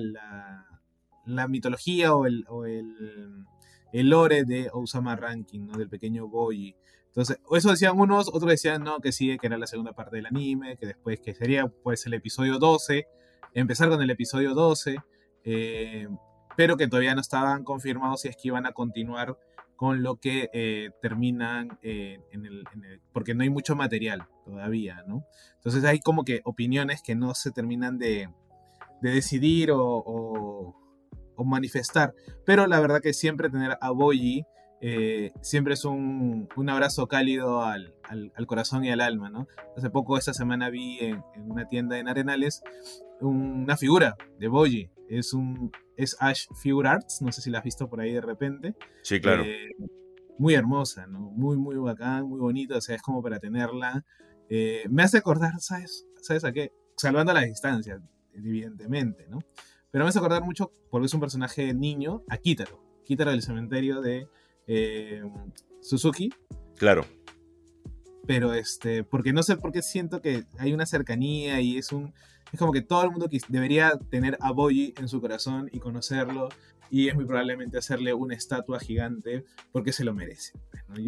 la, mitología o, el, o el, el, lore de Osama Ranking, ¿no? del pequeño Boyi. Entonces, eso decían unos, otros decían no, que sí, que era la segunda parte del anime, que después que sería pues el episodio 12, empezar con el episodio 12 eh, pero que todavía no estaban confirmados si es que iban a continuar con lo que eh, terminan eh, en, el, porque no hay mucho material todavía, ¿no? Entonces hay como que opiniones que no se terminan de, decidir o, manifestar, pero la verdad que siempre tener a Boyi siempre es un, abrazo cálido al, corazón y al alma, ¿no? Hace poco, esta semana vi en, en una tienda en Arenales una figura de Boyi es un es Ash Figure Arts, no sé si la has visto por ahí de repente. Sí, claro. Eh, muy hermosa, ¿no? Muy, muy bacán, muy bonita, o sea, es como para tenerla. Eh, me hace acordar, ¿sabes? ¿Sabes a qué? Salvando las distancias, evidentemente, ¿no? Pero me hace acordar mucho, porque es un personaje niño, a Kitaro. Kitaro del cementerio de eh, Suzuki. Claro. Pero este, porque no sé por qué siento que hay una cercanía y es un es como que todo el mundo debería tener a Boyi en su corazón y conocerlo y es muy probablemente hacerle una estatua gigante porque se lo merece.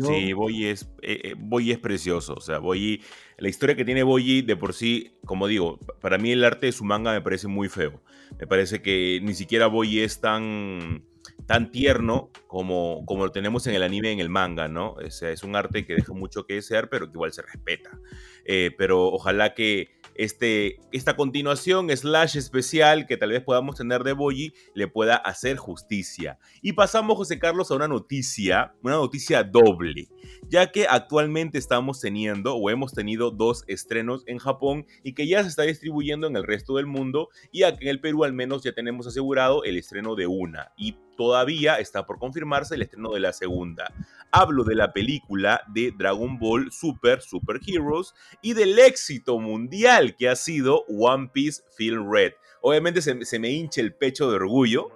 Sí, Boyi es, eh, eh es precioso, o sea, Boyi, la historia que tiene Boyi de por sí, como digo, para mí el arte de su manga me parece muy feo. Me parece que ni siquiera Boyi es tan tan tierno como, como lo tenemos en el anime en el manga, ¿no? O sea, es un arte que deja mucho que desear, pero que igual se respeta. Eh, pero ojalá que este, esta continuación slash especial que tal vez podamos tener de Boyi le pueda hacer justicia. Y pasamos, José Carlos, a una noticia, una noticia doble, ya que actualmente estamos teniendo o hemos tenido dos estrenos en Japón y que ya se está distribuyendo en el resto del mundo y aquí en el Perú al menos ya tenemos asegurado el estreno de una y todavía está por confirmarse el estreno de la segunda. Hablo de la película de Dragon Ball Super Super Heroes y del éxito mundial que ha sido One Piece Film Red. Obviamente se, me hincha el pecho de orgullo.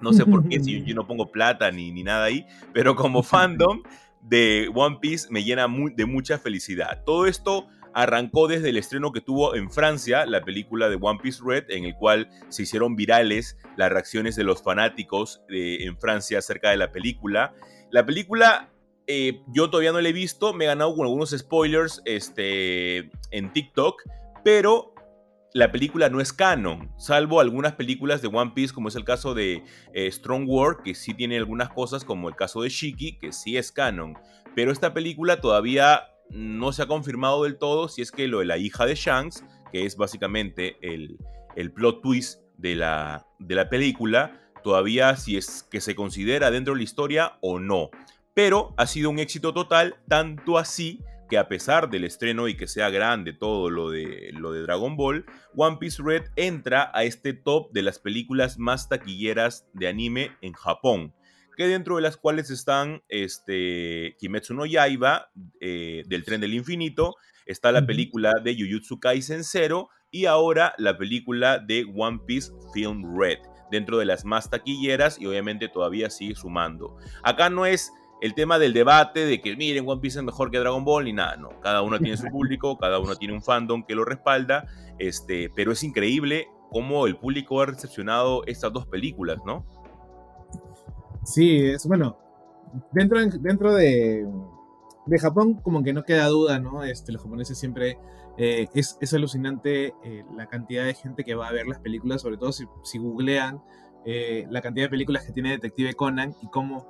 No sé por qué, si yo no pongo plata ni, ni nada ahí, pero como fandom de One Piece me llena de mucha felicidad. Todo esto arrancó desde el estreno que tuvo en Francia la película de One Piece Red, en el cual se hicieron virales las reacciones de los fanáticos en Francia acerca de la película. La película eh, yo todavía no la he visto, me he ganado con algunos spoilers este, en TikTok, pero la película no es canon, salvo algunas películas de One Piece, como es el caso de eh, Strong World, que sí tiene algunas cosas, como el caso de Shiki, que sí es canon. Pero esta película todavía no se ha confirmado del todo si es que lo de la hija de Shanks, que es básicamente el, el plot twist de la, de la película, todavía si es que se considera dentro de la historia o no. Pero ha sido un éxito total, tanto así que a pesar del estreno y que sea grande todo lo de, lo de Dragon Ball, One Piece Red entra a este top de las películas más taquilleras de anime en Japón, que dentro de las cuales están este, Kimetsu no Yaiba, eh, del Tren del Infinito, está la película de Jujutsu Kaisen Zero y ahora la película de One Piece Film Red, dentro de las más taquilleras y obviamente todavía sigue sumando. Acá no es el tema del debate de que miren, One Piece es mejor que Dragon Ball ni nada, no. Cada uno tiene su público, cada uno tiene un fandom que lo respalda, este, pero es increíble cómo el público ha recepcionado estas dos películas, ¿no? Sí, es bueno. Dentro, dentro de, de Japón, como que no queda duda, ¿no? Este, los japoneses siempre. Eh, es, es, alucinante eh, la cantidad de gente que va a ver las películas, sobre todo si, si googlean eh, la cantidad de películas que tiene Detective Conan y cómo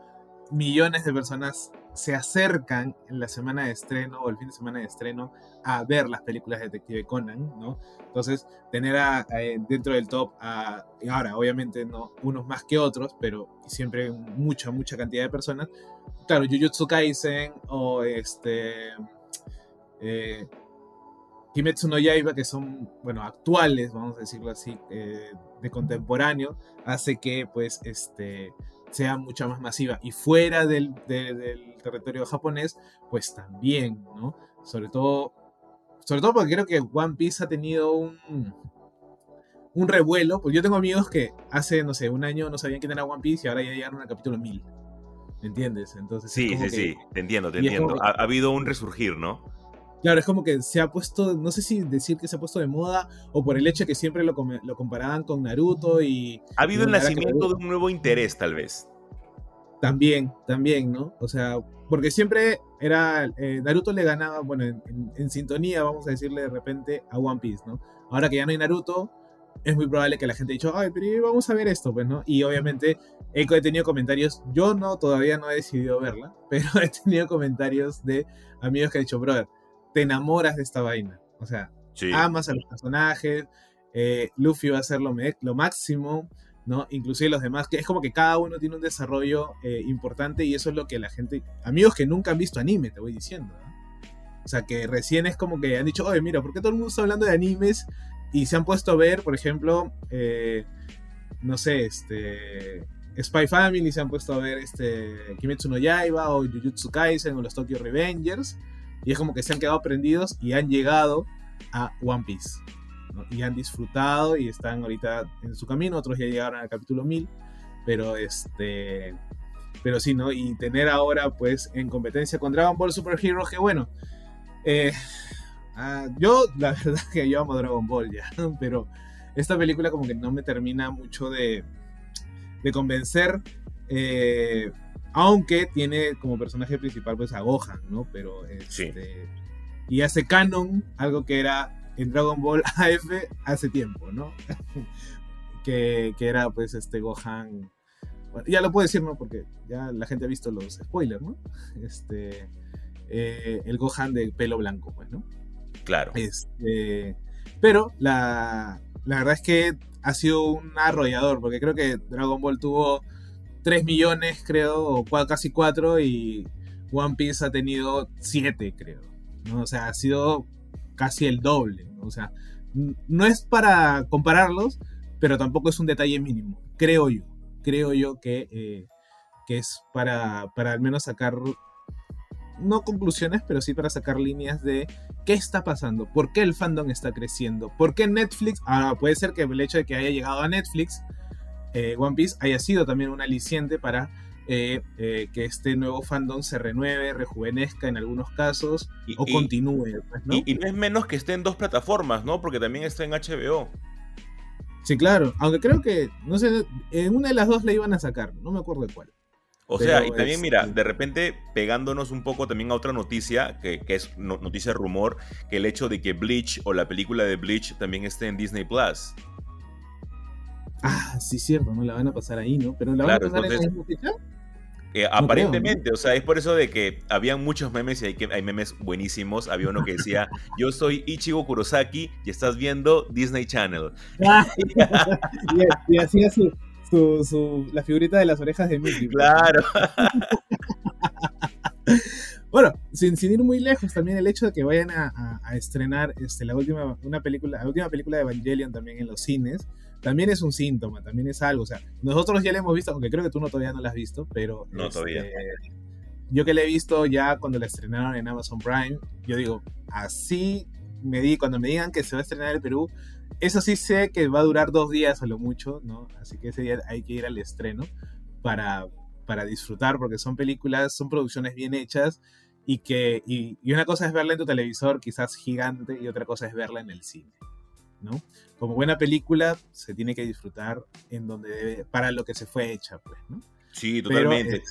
millones de personas se acercan en la semana de estreno o el fin de semana de estreno a ver las películas de Detective Conan, ¿no? Entonces, tener dentro del top a, ahora, obviamente, no unos más que otros, pero siempre mucha, mucha cantidad de personas. Claro, Jujutsu Kaisen o este... Eh, Kimetsu no Yaiba, que son, bueno, actuales, vamos a decirlo así, eh, de contemporáneo, hace que, pues, este, sea mucha más masiva. Y fuera del, territorio japonés, pues también, ¿no? Sobre todo, sobre todo porque creo que One Piece ha tenido un, un revuelo. Porque yo tengo amigos que hace, no sé, un año no sabían quién era One Piece y ahora ya llegaron al capítulo 1000. ¿Me entiendes? Entonces, sí, sí, sí, te entiendo, te entiendo. ha, habido un resurgir, ¿no? Claro, es como que se ha puesto, no sé si decir que se ha puesto de moda o por el hecho de que siempre lo, lo comparaban con Naruto y... Ha habido el nacimiento de un nuevo interés, tal vez. También, también, ¿no? O sea, porque siempre era, eh, Naruto le ganaba, bueno, en, sintonía, vamos a decirle de repente, a One Piece, ¿no? Ahora que ya no hay Naruto, es muy probable que la gente haya dicho, ay, pero vamos a ver esto, pues, ¿no? Y obviamente he tenido comentarios, yo no, todavía no he decidido verla, pero he tenido comentarios de amigos que han dicho, brother, te enamoras de esta vaina. O sea, amas a los personajes, eh, Luffy va a ser lo, lo, máximo, ¿no? Inclusive los demás, que es como que cada uno tiene un desarrollo eh, importante y eso es lo que la gente, amigos que nunca han visto anime, te voy diciendo, O sea, que recién es como que han dicho, oye, mira, ¿por qué todo el mundo está hablando de animes? Y se han puesto a ver, por ejemplo, eh, no sé, este... Spy Family se han puesto a ver este Kimetsu no Yaiba o Jujutsu Kaisen o los Tokyo Revengers y es como que se han quedado prendidos y han llegado a One Piece. Y han disfrutado y están ahorita en su camino. Otros ya llegaron al capítulo 1000. Pero este. Pero sí, ¿no? Y tener ahora, pues, en competencia con Dragon Ball Super Hero, que bueno. Eh, ah, yo, la verdad que yo amo Dragon Ball ya. Pero esta película, como que no me termina mucho de, de convencer. Eh, aunque tiene como personaje principal pues a Gohan, ¿no? Pero este, y hace canon algo que era en Dragon Ball AF hace tiempo, ¿no? que, era pues este Gohan ya lo puedo decir, ¿no? Porque ya la gente ha visto los spoilers, ¿no? Este eh, el Gohan de pelo blanco, pues, ¿no? Claro. Este, pero la, la verdad es que ha sido un arrollador, porque creo que Dragon Ball tuvo 3 millones, creo, o casi 4, y One Piece ha tenido 7, creo. ¿no? O sea, ha sido casi el doble. O sea, no es para compararlos, pero tampoco es un detalle mínimo, creo yo. Creo yo que, eh, que es para, para al menos sacar, no conclusiones, pero sí para sacar líneas de qué está pasando, por qué el fandom está creciendo, por qué Netflix, ahora puede ser que el hecho de que haya llegado a Netflix eh, One Piece haya sido también un aliciente para eh, eh, que este nuevo fandom se renueve, rejuvenezca en algunos casos o continúe. Pues, y, no es menos que esté en dos plataformas, ¿no? Porque también está en HBO. Sí, claro. Aunque creo que, no sé, en una de las dos la iban a sacar, no me acuerdo de cuál. O sea, y también, mira, este de repente pegándonos un poco también a otra noticia, que, es noticia rumor, que el hecho de que Bleach o la película de Bleach también esté en Disney Plus. Ah, sí, cierto, no la van a pasar ahí, ¿no? Pero la van a pasar en la misma fecha. Eh, aparentemente, o sea, es por eso de que habían muchos memes y hay, que, hay memes buenísimos. Había uno que decía, yo soy Ichigo Kurosaki y estás viendo Disney Channel. y, así así su, la figurita de las orejas de Mickey. Claro. bueno, sin, sin, ir muy lejos, también el hecho de que vayan a, estrenar este, la, última, una película, la última película de Evangelion también en los cines, también es un síntoma, también es algo. O sea, nosotros ya la hemos visto, aunque creo que tú no todavía no la has visto, pero. No, todavía. Este, yo que la he visto ya cuando la estrenaron en Amazon Prime, yo digo, así me di, cuando me digan que se va a estrenar en el Perú, eso sí sé que va a durar dos días a lo mucho, ¿no? Así que ese día hay que ir al estreno para, para disfrutar, porque son películas, son producciones bien hechas y que y, una cosa es verla en tu televisor, quizás gigante, y otra cosa es verla en el cine, ¿no? Como buena película se tiene que disfrutar en donde debe, para lo que se fue hecha, pues, ¿no? Sí, totalmente.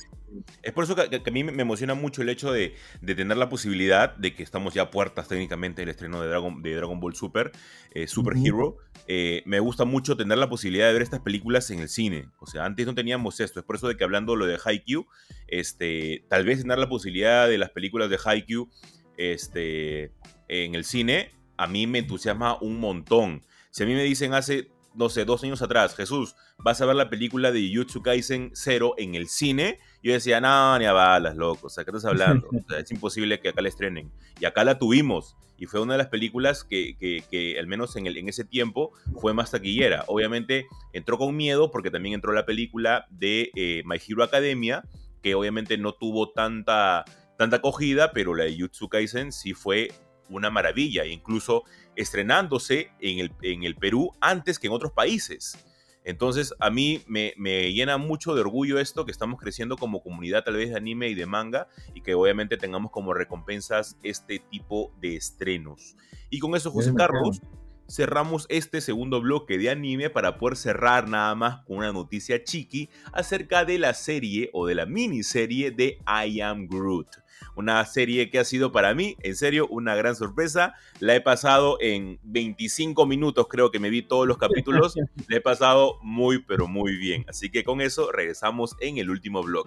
es por eso que, a mí me emociona mucho el hecho de, tener la posibilidad de que estamos ya puertas técnicamente del estreno de Dragon, de Dragon Ball Super, eh, Super Hero. Eh, me gusta mucho tener la posibilidad de ver estas películas en el cine. O sea, antes no teníamos esto. Es por eso de que hablando lo de Haikyuu, este, tal vez tener la posibilidad de las películas de Haikyuu este, en el cine, a mí me entusiasma un montón. Si a mí me dicen hace no sé, dos años atrás, Jesús, vas a ver la película de Jujutsu Kaisen 0 en el cine. Yo decía, no, ni a balas, loco, o sea, ¿qué estás hablando? O es imposible que acá la estrenen. Y acá la tuvimos. Y fue una de las películas que, que, al menos en, el, en ese tiempo, fue más taquillera. Obviamente entró con miedo porque también entró la película de eh, My Hero Academia, que obviamente no tuvo tanta, tanta acogida, pero la de Jujutsu Kaisen sí fue una maravilla. Incluso estrenándose en el, en el Perú antes que en otros países. Entonces, a mí me, llena mucho de orgullo esto, que estamos creciendo como comunidad tal vez de anime y de manga, y que obviamente tengamos como recompensas este tipo de estrenos. Y con eso, José Carlos, cerramos este segundo bloque de anime para poder cerrar nada más con una noticia chiqui acerca de la serie o de la miniserie de I Am Groot una serie que ha sido para mí, en serio, una gran sorpresa. La he pasado en 25 minutos, creo que me vi todos los capítulos. La he pasado muy, pero muy bien. Así que con eso regresamos en el último blog.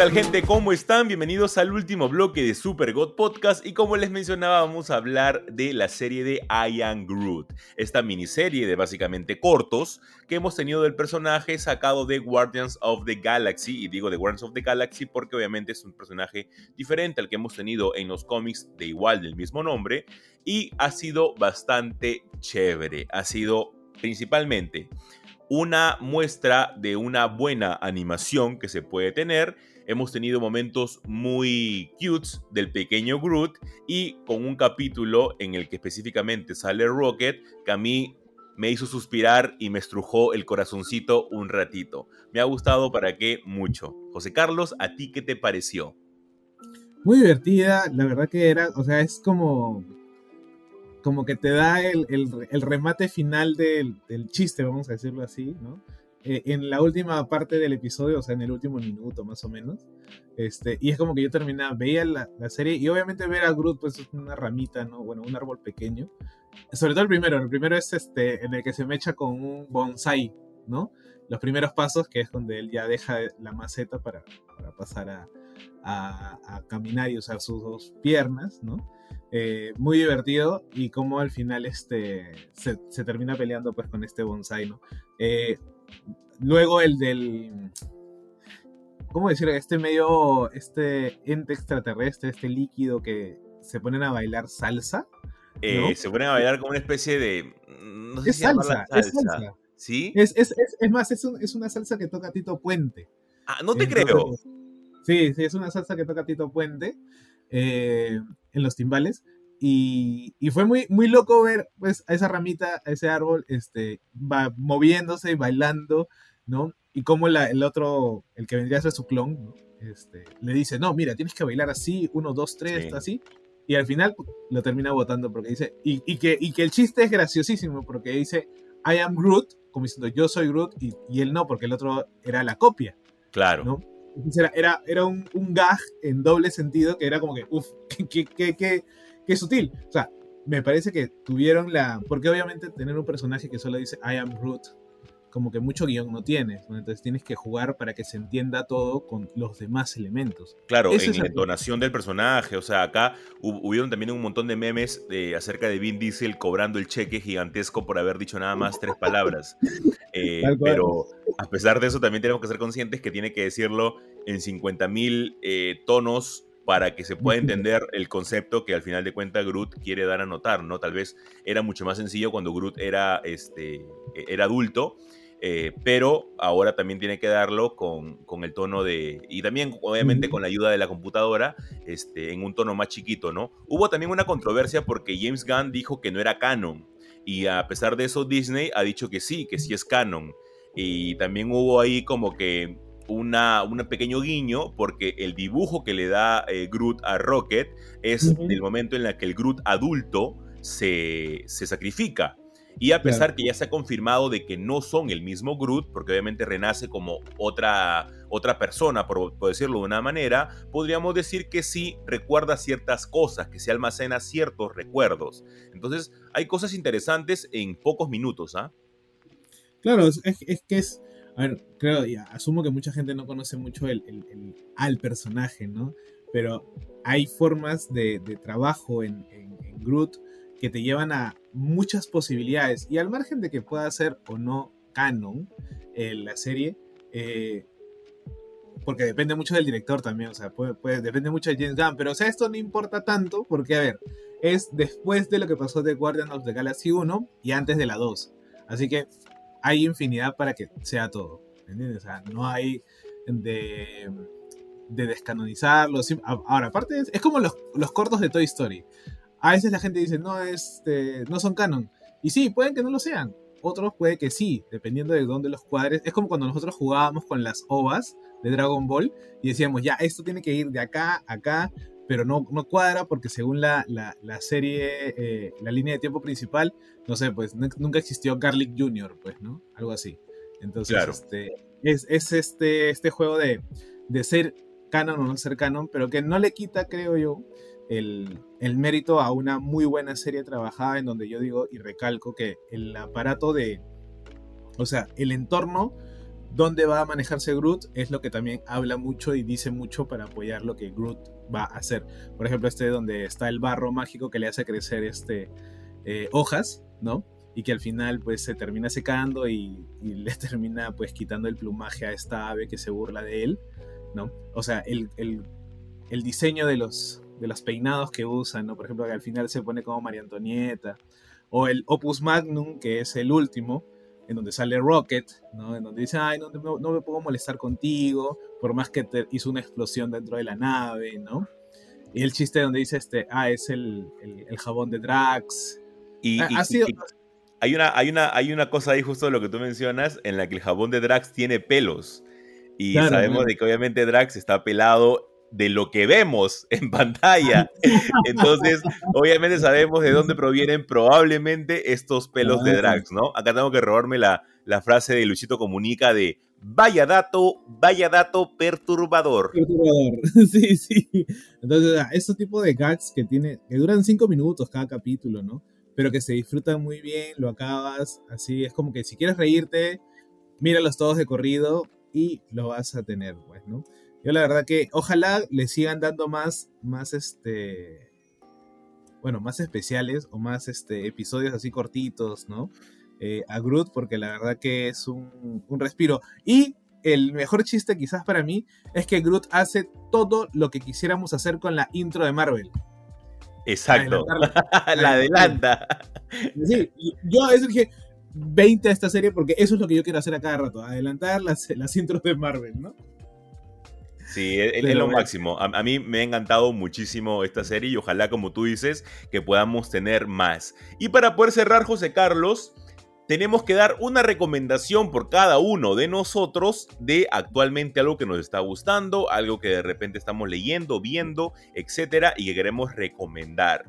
Tal gente? ¿Cómo están? Bienvenidos al último bloque de Super God Podcast. Y como les mencionaba vamos a hablar de la serie de I Am Groot, esta miniserie de básicamente cortos que hemos tenido del personaje sacado de Guardians of the Galaxy. Y digo de Guardians of the Galaxy porque obviamente es un personaje diferente al que hemos tenido en los cómics de igual del mismo nombre. Y ha sido bastante chévere, ha sido principalmente una muestra de una buena animación que se puede tener hemos tenido momentos muy cutes del pequeño Groot y con un capítulo en el que específicamente sale Rocket que a mí me hizo suspirar y me estrujó el corazoncito un ratito. Me ha gustado para qué mucho. José Carlos, ¿a ti qué te pareció? Muy divertida, la verdad que era, o sea, es como como que te da el, remate final del, del, chiste, vamos a decirlo así, ¿no? Eh, en la última parte del episodio, o sea, en el último minuto más o menos. Este, y es como que yo terminaba, veía la, la, serie y obviamente ver a Groot pues es una ramita, ¿no? Bueno, un árbol pequeño. Sobre todo el primero, el primero es este en el que se me echa con un bonsai, ¿no? Los primeros pasos, que es donde él ya deja la maceta para, para pasar a, a, a, caminar y usar sus dos piernas, ¿no? Eh, muy divertido y como al final este, se, se, termina peleando pues con este bonsai, ¿no? Eh, Luego el del. ¿Cómo decir? Este medio. Este ente extraterrestre, este líquido que se ponen a bailar salsa. Eh, se ponen a bailar como una especie de. No sé es, salsa, es salsa. ¿Sí? Es, es, es más, es, es, una salsa que toca Tito Puente. Ah, no te creo. Sí, sí, es una salsa que toca Tito Puente eh, en los timbales. Y, fue muy, muy loco ver pues, a esa ramita, a ese árbol, este, va moviéndose y bailando, ¿no? Y como el otro, el que vendría a ser su clon, este, le dice, no, mira, tienes que bailar así, uno, dos, tres, así. Y al final lo termina votando porque dice, y, que, y que el chiste es graciosísimo porque dice, I am Groot, como diciendo yo soy Groot, y, y él no, porque el otro era la copia. Claro. ¿no? era, era, era un, un, gag en doble sentido que era como que, uff, qué, qué, qué, qué, sutil. O sea, me parece que tuvieron la. Porque obviamente tener un personaje que solo dice I am Groot como que mucho guion no tienes, entonces tienes que jugar para que se entienda todo con los demás elementos. Claro, en la entonación del personaje, o sea, acá hubieron también un montón de memes de, acerca de Vin Diesel cobrando el cheque gigantesco por haber dicho nada más tres palabras. Eh, pero a pesar de eso también tenemos que ser conscientes que tiene que decirlo en 50.000 eh, tonos para que se pueda entender el concepto que al final de cuentas Groot quiere dar a notar, ¿no? Tal vez era mucho más sencillo cuando Groot era, este, e-, era adulto eh, pero ahora también tiene que darlo con, con, el tono de, y también obviamente con la ayuda de la computadora, este, en un tono más chiquito, ¿no? Hubo también una controversia porque James Gunn dijo que no era canon, y a pesar de eso Disney ha dicho que sí, que sí es canon, y también hubo ahí como que una, un pequeño guiño porque el dibujo que le da eh, Groot a Rocket es el momento en el que el Groot adulto se, se sacrifica. Y a pesar que ya se ha confirmado de que no son el mismo Groot, porque obviamente renace como otra, otra persona, por, decirlo de una manera, podríamos decir que sí recuerda ciertas cosas, que se almacena ciertos recuerdos. Entonces, hay cosas interesantes en pocos minutos, ¿ah? Claro, es, que es. A ver, creo, ya, asumo que mucha gente no conoce mucho el, al personaje, ¿no? Pero hay formas de, trabajo en, Groot que te llevan a muchas posibilidades. Y al margen de que pueda ser o no canon eh, la serie, eh, porque depende mucho del director también, o sea, puede, depende mucho de James Gunn, pero o sea, esto no importa tanto porque, a ver, es después de lo que pasó de Guardian of the Galaxy 1 y antes de la 2. Así que hay infinidad para que sea todo, ¿entiendes? O sea, no hay de, de descanonizarlo. Ahora, aparte, es, como los, los cortos de Toy Story a veces la gente dice, no, este, no son canon. Y sí, pueden que no lo sean. Otros puede que sí, dependiendo de dónde los cuadres. Es como cuando nosotros jugábamos con las ovas de Dragon Ball y decíamos, ya, esto tiene que ir de acá a acá, pero no, no cuadra porque según la, la, la serie, eh, la línea de tiempo principal, no sé, pues nunca existió Garlic Jr., pues, ¿no? Algo así. Entonces, este, es, es, este, este juego de, de ser canon o no ser canon, pero que no le quita, creo yo, el, mérito a una muy buena serie trabajada en donde yo digo y recalco que el aparato de, o sea, el entorno donde va a manejarse Groot es lo que también habla mucho y dice mucho para apoyar lo que Groot va a hacer. Por ejemplo, este donde está el barro mágico que le hace crecer este, eh, hojas, ¿no? Y que al final pues se termina secando y, le termina pues quitando el plumaje a esta ave que se burla de él, ¿no? O sea, el, el diseño de los, de los peinados que usan, ¿no? Por ejemplo, que al final se pone como María Antonieta. O el Opus Magnum, que es el último, en donde sale Rocket, ¿no? En donde dice, ay, no, no, me puedo molestar contigo, por más que te hizo una explosión dentro de la nave, ¿no? Y el chiste donde dice, este, ah, es el, el, jabón de Drax. Y, ha, sido... hay, una, hay, una, hay una cosa ahí justo de lo que tú mencionas, en la que el jabón de Drax tiene pelos. Y sabemos de que obviamente Drax está pelado de lo que vemos en pantalla. Entonces, obviamente sabemos de dónde provienen probablemente estos pelos de Drax, ¿no? Acá tengo que robarme la, la frase de Luisito Comunica de vaya dato, vaya dato perturbador. Perturbador, sí, sí. Entonces, esos tipo de gags que tiene, que duran cinco minutos cada capítulo, ¿no? Pero que se disfrutan muy bien, lo acabas, así, es como que si quieres reírte, míralos todos de corrido y lo vas a tener, pues, ¿no? Yo la verdad que ojalá le sigan dando más, más este, bueno, más especiales o más este, episodios así cortitos, ¿no? Eh, a Groot, porque la verdad que es un, respiro. Y el mejor chiste quizás para mí es que Groot hace todo lo que quisiéramos hacer con la intro de Marvel. Exacto. la adelanta. Sí, yo a veces dije 20 a esta serie porque eso es lo que yo quiero hacer a cada rato, adelantar las, las intros de Marvel, ¿no? Sí, es, lo máximo. A, mí me ha encantado muchísimo esta serie y ojalá, como tú dices, que podamos tener más. Y para poder cerrar, José Carlos, tenemos que dar una recomendación por cada uno de nosotros de actualmente algo que nos está gustando, algo que de repente estamos leyendo, viendo, etcétera, y que queremos recomendar.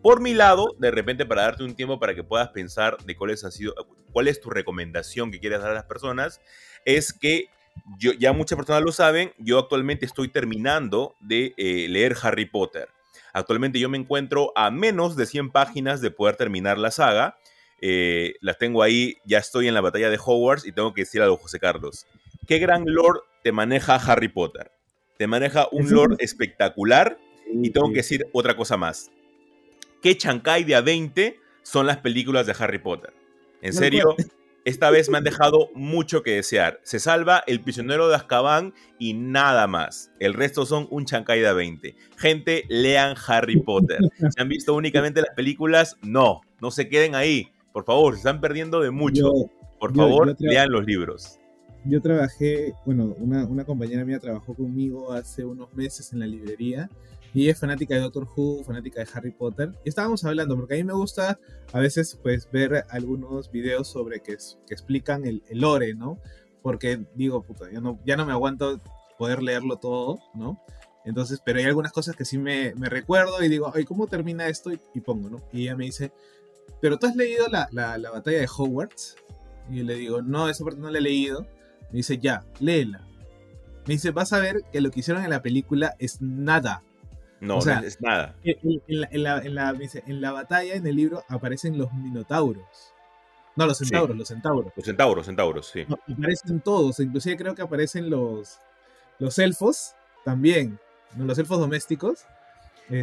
Por mi lado, de repente para darte un tiempo para que puedas pensar de cuál ha sido, cuál es tu recomendación que quieres dar a las personas, es que yo, ya muchas personas lo saben, yo actualmente estoy terminando de eh, leer Harry Potter. Actualmente yo me encuentro a menos de 100 páginas de poder terminar la saga. Eh, las tengo ahí, ya estoy en la batalla de Hogwarts y tengo que decir algo, José Carlos. ¿Qué gran lore te maneja Harry Potter? Te maneja un lore espectacular y tengo que decir otra cosa más. ¿Qué chancay de A20 son las películas de Harry Potter? En serio, esta vez me han dejado mucho que desear. Se salva el prisionero de Azkaban y nada más. El resto son un chancay de 20. Gente, lean Harry Potter. ¿Se han visto únicamente las películas? No, no se queden ahí. Por favor, se están perdiendo de mucho. Por favor, lean los libros. Yo trabajé, bueno, una, una compañera mía trabajó conmigo hace unos meses en la librería y es fanática de Doctor Who, fanática de Harry Potter. Y estábamos hablando, porque a mí me gusta a veces pues ver algunos videos sobre que, que explican el, lore, ¿no? Porque digo, puta, yo no, ya no me aguanto poder leerlo todo, ¿no? Entonces, pero hay algunas cosas que sí me, me recuerdo y digo, ay, ¿cómo termina esto? Y, pongo, ¿no? Y ella me dice, ¿pero tú has leído la, la, la batalla de Hogwarts? Y yo le digo, no, esa parte no la he leído. Me dice, ya, léela. Me dice, vas a ver que lo que hicieron en la película es nada. No, no es nada. En, la, en, la, batalla, en el libro, aparecen los minotauros. No, los centauros, los centauros. Los centauros, centauros, sí. aparecen todos, inclusive creo que aparecen los, los elfos también, los elfos domésticos.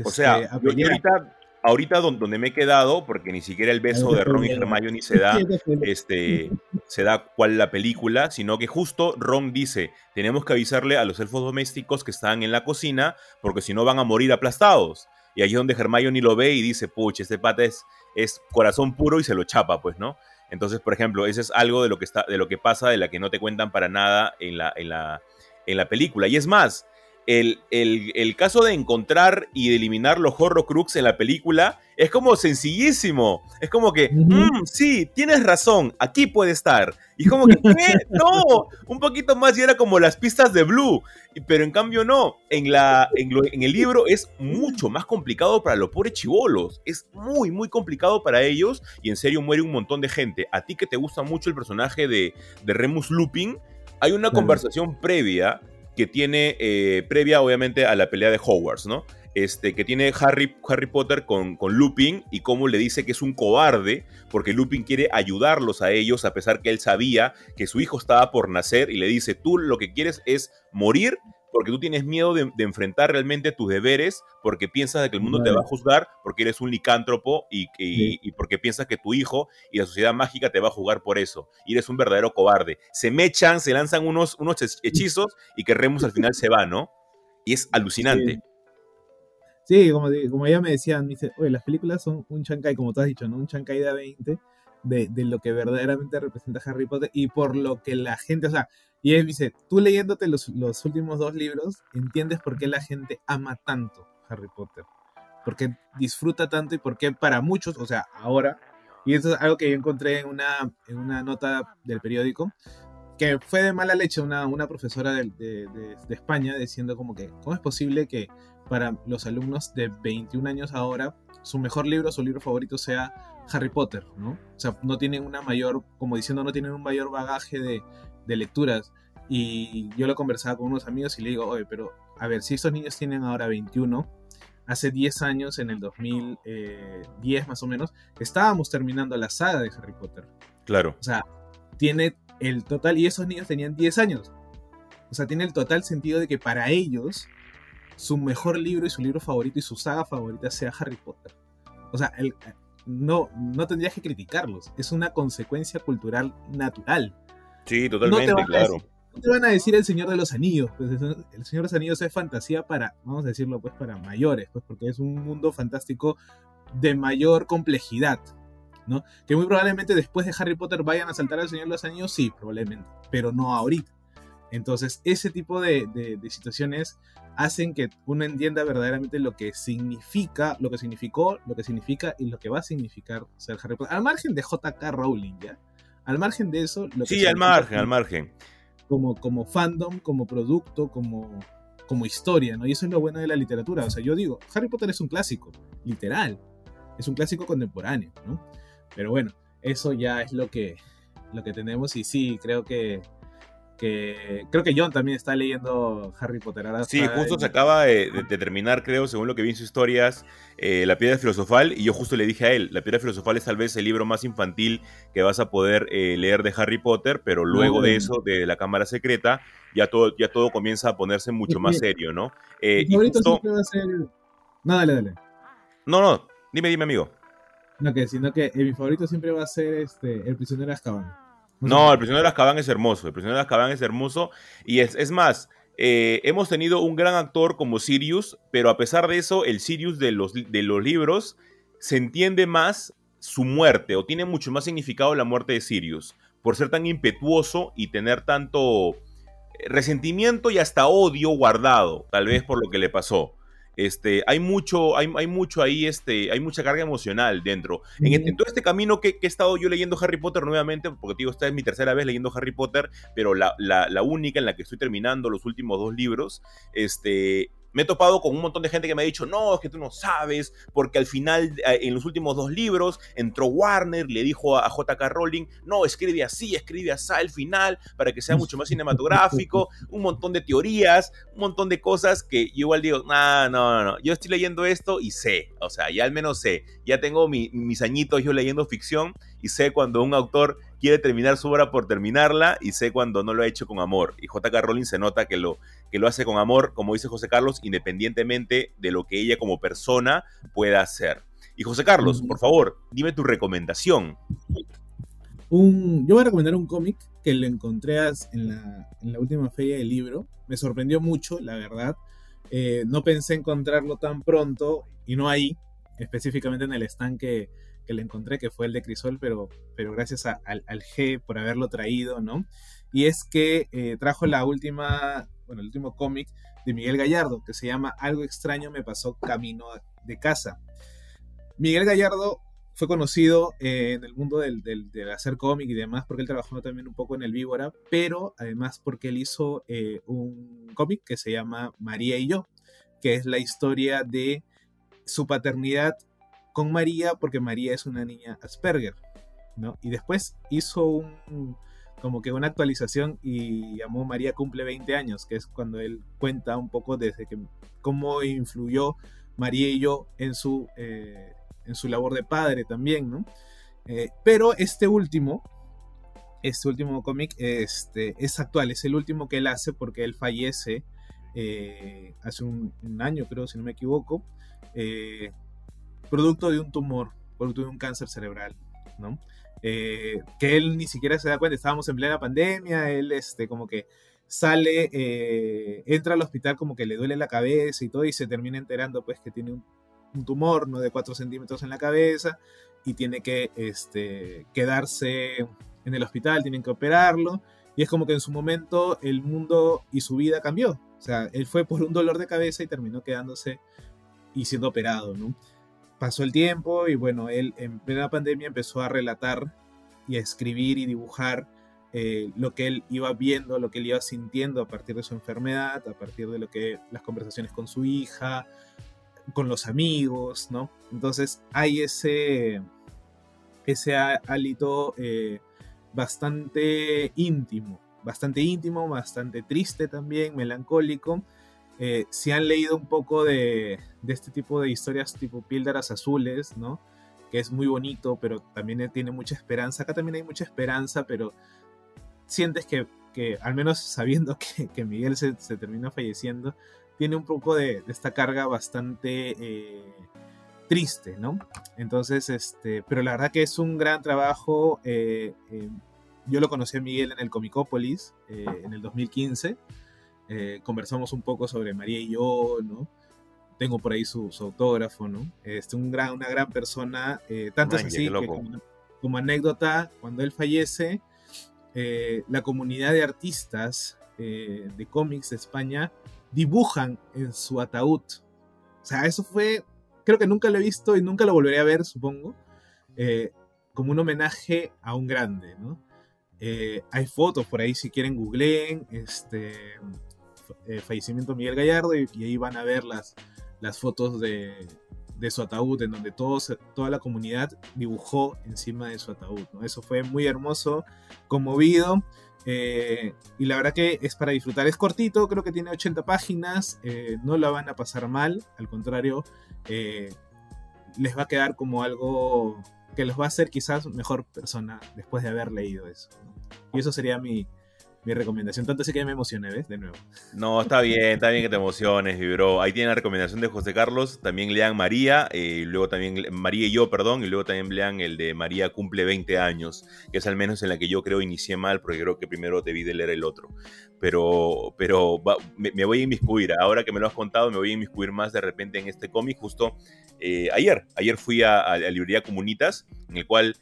o sea, este, ahorita ahorita donde me he quedado, porque ni siquiera el beso de Ron y Hermione se da, este, se da cuál la película, sino que justo Ron dice, tenemos que avisarle a los elfos domésticos que están en la cocina, porque si no van a morir aplastados. Y ahí es donde Hermione lo ve y dice, pucha, este pata es, es corazón puro y se lo chapa, pues, ¿no? Entonces, por ejemplo, ese es algo de lo que, está, de lo que pasa, de la que no te cuentan para nada en la, en la, en la película. Y es más, el, el, caso de encontrar y de eliminar los Horrocrux en la película es como sencillísimo. Es como que, mm, sí, tienes razón, aquí puede estar. Y es como que, ¿qué? No, un poquito más y era como las pistas de Blue. Pero en cambio no, en, la, en, el libro es mucho más complicado para los pobres chivolos. Es muy, muy complicado para ellos y en serio muere un montón de gente. A ti que te gusta mucho el personaje de, de Remus Lupin, hay una conversación previa que tiene, eh, previa obviamente a la pelea de Hogwarts, ¿no? Este, que tiene Harry, Harry Potter con, con, Lupin y cómo le dice que es un cobarde porque Lupin quiere ayudarlos a ellos a pesar que él sabía que su hijo estaba por nacer y le dice, tú lo que quieres es morir porque tú tienes miedo de, enfrentar realmente tus deberes, porque piensas de que el mundo te va a juzgar, porque eres un licántropo y, porque piensas que tu hijo y la sociedad mágica te va a juzgar por eso. Y eres un verdadero cobarde. Se mechan, se lanzan unos, unos hechizos y que Remus al final se va, ¿no? Y es alucinante. Sí, como, como ya me decían, dice, oye, las películas son un chancay, como tú has dicho, ¿no? Un chancay de A20 de, lo que verdaderamente representa Harry Potter y por lo que la gente, o sea, y él dice, tú leyéndote los, los últimos dos libros, entiendes por qué la gente ama tanto Harry Potter, porque disfruta tanto y por qué para muchos, o sea, ahora, y esto es algo que yo encontré en una, en una nota del periódico, que fue de mala leche una, una profesora de, de, de, España diciendo como que, ¿cómo es posible que para los alumnos de 21 años ahora, su mejor libro, su libro favorito sea Harry Potter, ¿no? O sea, no tienen una mayor, como diciendo, no tienen un mayor bagaje de, de lecturas. Y yo lo conversaba con unos amigos y le digo, oye, pero a ver, si estos niños tienen ahora 21, hace 10 años, en el 2010 más o menos, estábamos terminando la saga de Harry Potter. Claro. O sea, tiene el total, y esos niños tenían 10 años. O sea, tiene el total sentido de que para ellos su mejor libro y su libro favorito y su saga favorita sea Harry Potter. O sea, el, no, no tendrías que criticarlos. Es una consecuencia cultural natural. Sí, totalmente, claro. no te van a decir el Señor de los Anillos. Pues el Señor de los Anillos es fantasía para, vamos a decirlo, pues para mayores, pues porque es un mundo fantástico de mayor complejidad. ¿no? Que muy probablemente después de Harry Potter vayan a saltar al Señor de los Anillos, sí, probablemente, pero no ahorita. Entonces, ese tipo de, de, situaciones hacen que uno entienda verdaderamente lo que significa, lo que significó, lo que significa y lo que va a significar ser Harry Potter. Al margen de JK Rowling, ¿ya? Al margen de eso... Lo sí, al margen, al margen. Como, como fandom, como producto, como, como historia, ¿no? Y eso es lo bueno de la literatura. O sea, yo digo, Harry Potter es un clásico, literal. Es un clásico contemporáneo, ¿no? Pero bueno, eso ya es lo que, lo que tenemos y sí, creo que creo que John también está leyendo Harry Potter. Ahora sí, justo se acaba de, terminar, creo, según lo que vi en sus historias, eh, La Piedra Filosofal, y yo justo le dije a él, La Piedra Filosofal es tal vez el libro más infantil que vas a poder eh, leer de Harry Potter, pero luego de eso, de la Cámara Secreta, ya todo, ya todo comienza a ponerse mucho más serio, ¿no? Eh, mi favorito siempre va a ser... No, dale, dale. No, no, dime, dime, amigo. No, que sino que mi favorito siempre va a ser este, El prisionero de Azkaban. No, el prisionero de Azkaban es hermoso. El prisionero de Azkaban es hermoso. Y es, es más, eh, hemos tenido un gran actor como Sirius, pero a pesar de eso, el Sirius de los, de los libros se entiende más su muerte, o tiene mucho más significado la muerte de Sirius, por ser tan impetuoso y tener tanto resentimiento y hasta odio guardado, tal vez por lo que le pasó. Este, hay mucho, hay, hay, mucho ahí, este, hay mucha carga emocional dentro. En, este, todo este camino que, he estado yo leyendo Harry Potter nuevamente, porque digo, esta es mi tercera vez leyendo Harry Potter, pero la, la, la única en la que estoy terminando los últimos dos libros, este, me he topado con un montón de gente que me ha dicho, no, es que tú no sabes, porque al final, eh, en los últimos dos libros, entró Warner, le dijo a, JK Rowling, no, escribe así, escribe así al final, para que sea mucho más cinematográfico, un montón de teorías, un montón de cosas que yo igual digo, no, no, no, yo estoy leyendo esto y sé, o sea, ya al menos sé, ya tengo mis añitos yo leyendo ficción y sé cuando un autor quiere terminar su obra por terminarla y sé cuando no lo ha hecho con amor. Y JK Rowling se nota que lo, que lo hace con amor, como dice José Carlos, independientemente de lo que ella como persona pueda hacer. Y José Carlos, por favor, dime tu recomendación. Un, yo voy a recomendar un cómic que lo encontré en la, en la, última feria del libro. Me sorprendió mucho, la verdad. Eh, no pensé encontrarlo tan pronto y no ahí, específicamente en el estanque que le encontré, que fue el de Crisol, pero, pero gracias al, G por haberlo traído, ¿no? Y es que eh, trajo la última, bueno, el último cómic de Miguel Gallardo, que se llama Algo extraño me pasó camino de casa. Miguel Gallardo fue conocido eh, en el mundo del, del, hacer cómic y demás, porque él trabajó también un poco en el Víbora, pero además porque él hizo eh, un cómic que se llama María y yo, que es la historia de su paternidad con María porque María es una niña Asperger, ¿no? Y después hizo un como que una actualización y llamó María cumple 20 años, que es cuando él cuenta un poco desde que cómo influyó María y yo en su, eh, en su labor de padre también, ¿no? Eh, pero este último, este último cómic este, es actual, es el último que él hace porque él fallece eh, hace un, un, año, creo, si no me equivoco, producto de un tumor, producto de un cáncer cerebral, ¿no? Eh, que él ni siquiera se da cuenta, estábamos en plena pandemia, él este, como que sale, eh, entra al hospital como que le duele la cabeza y todo, y se termina enterando pues que tiene un, tumor ¿no? de 4 centímetros en la cabeza y tiene que este, quedarse en el hospital, tienen que operarlo, y es como que en su momento el mundo y su vida cambió, o sea, él fue por un dolor de cabeza y terminó quedándose y siendo operado, ¿no? Pasó el tiempo y bueno, él en plena pandemia empezó a relatar y a escribir y dibujar eh, lo que él iba viendo, lo que él iba sintiendo a partir de su enfermedad, a partir de lo que las conversaciones con su hija, con los amigos, ¿no? Entonces hay ese, ese hálito eh, bastante íntimo, bastante íntimo, bastante triste también, melancólico, eh, si han leído un poco de, este tipo de historias tipo Píldoras Azules, ¿no? Que es muy bonito, pero también tiene mucha esperanza. Acá también hay mucha esperanza, pero sientes que, al menos sabiendo que, Miguel se, terminó falleciendo, tiene un poco de, esta carga bastante eh, triste, ¿no? Entonces, este, pero la verdad que es un gran trabajo. Eh, yo lo conocí a Miguel en el Comicópolis en el 2015. Eh, conversamos un poco sobre María y yo, ¿no? Tengo por ahí su, autógrafo, ¿no? Este, un gran, una gran persona, eh, tanto es así que como, anécdota, cuando él fallece, eh, la comunidad de artistas de cómics de España dibujan en su ataúd. O sea, eso fue, creo que nunca lo he visto y nunca lo volveré a ver, supongo, como un homenaje a un grande, ¿no? Eh, hay fotos por ahí si quieren googleen, este, fallecimiento Miguel Gallardo y, ahí van a ver las, las fotos de, de su ataúd, en donde todos, toda la comunidad dibujó encima de su ataúd. Eso fue muy hermoso, conmovido. Eh, y la verdad que es para disfrutar. Es cortito, creo que tiene 80 páginas. Eh, no la van a pasar mal. Al contrario, eh, les va a quedar como algo que los va a hacer quizás mejor persona después de haber leído eso. Y eso sería mi, mi recomendación. Tanto así que ya me emocioné, ¿ves? De nuevo. No, está bien, está bien que te emociones, bro. Ahí tiene la recomendación de José Carlos. También lean María, eh, y luego también María y yo, perdón, y luego también lean el de María cumple 20 años, que es al menos en la que yo creo inicié mal, porque creo que primero debí de leer el otro. Pero, pero me, voy a inmiscuir. Ahora que me lo has contado, me voy a inmiscuir más de repente en este cómic. Justo eh, ayer, ayer fui a, la librería Comunitas, en el cual,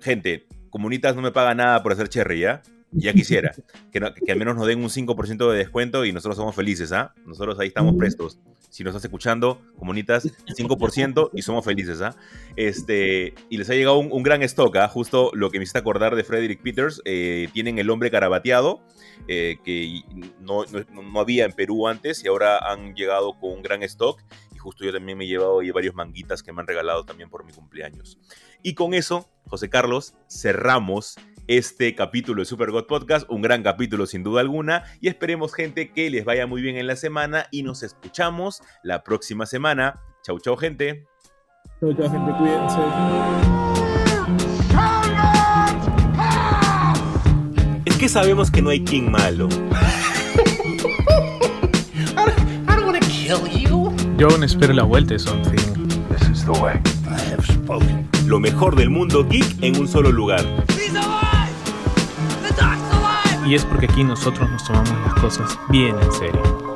gente, Comunitas no me paga nada por hacer cherry, ¿ya? Ya quisiera. Que, que, al menos nos den un 5% de descuento y nosotros somos felices, ¿ah? Nosotros ahí estamos prestos. Si nos estás escuchando, comunitas, 5% y somos felices, ¿ah? Este, y les ha llegado un, gran stock, ¿ah? Justo lo que me hiciste acordar de Frederick Peters. Eh, tienen el hombre carabateado, eh, que no, no, no, había en Perú antes y ahora han llegado con un gran stock. Y justo yo también me he llevado varios manguitas que me han regalado también por mi cumpleaños. Y con eso, José Carlos, cerramos este capítulo de Super God Podcast, un gran capítulo sin duda alguna, y esperemos gente que les vaya muy bien en la semana y nos escuchamos la próxima semana. Chau, chau gente. Chau, chau gente, cuídense. Es que sabemos que no hay King malo. Yo aún espero la vuelta de Something. This is the way. I have spoken. Lo mejor del mundo geek en un solo lugar. Y es porque aquí nosotros nos tomamos las cosas bien en serio.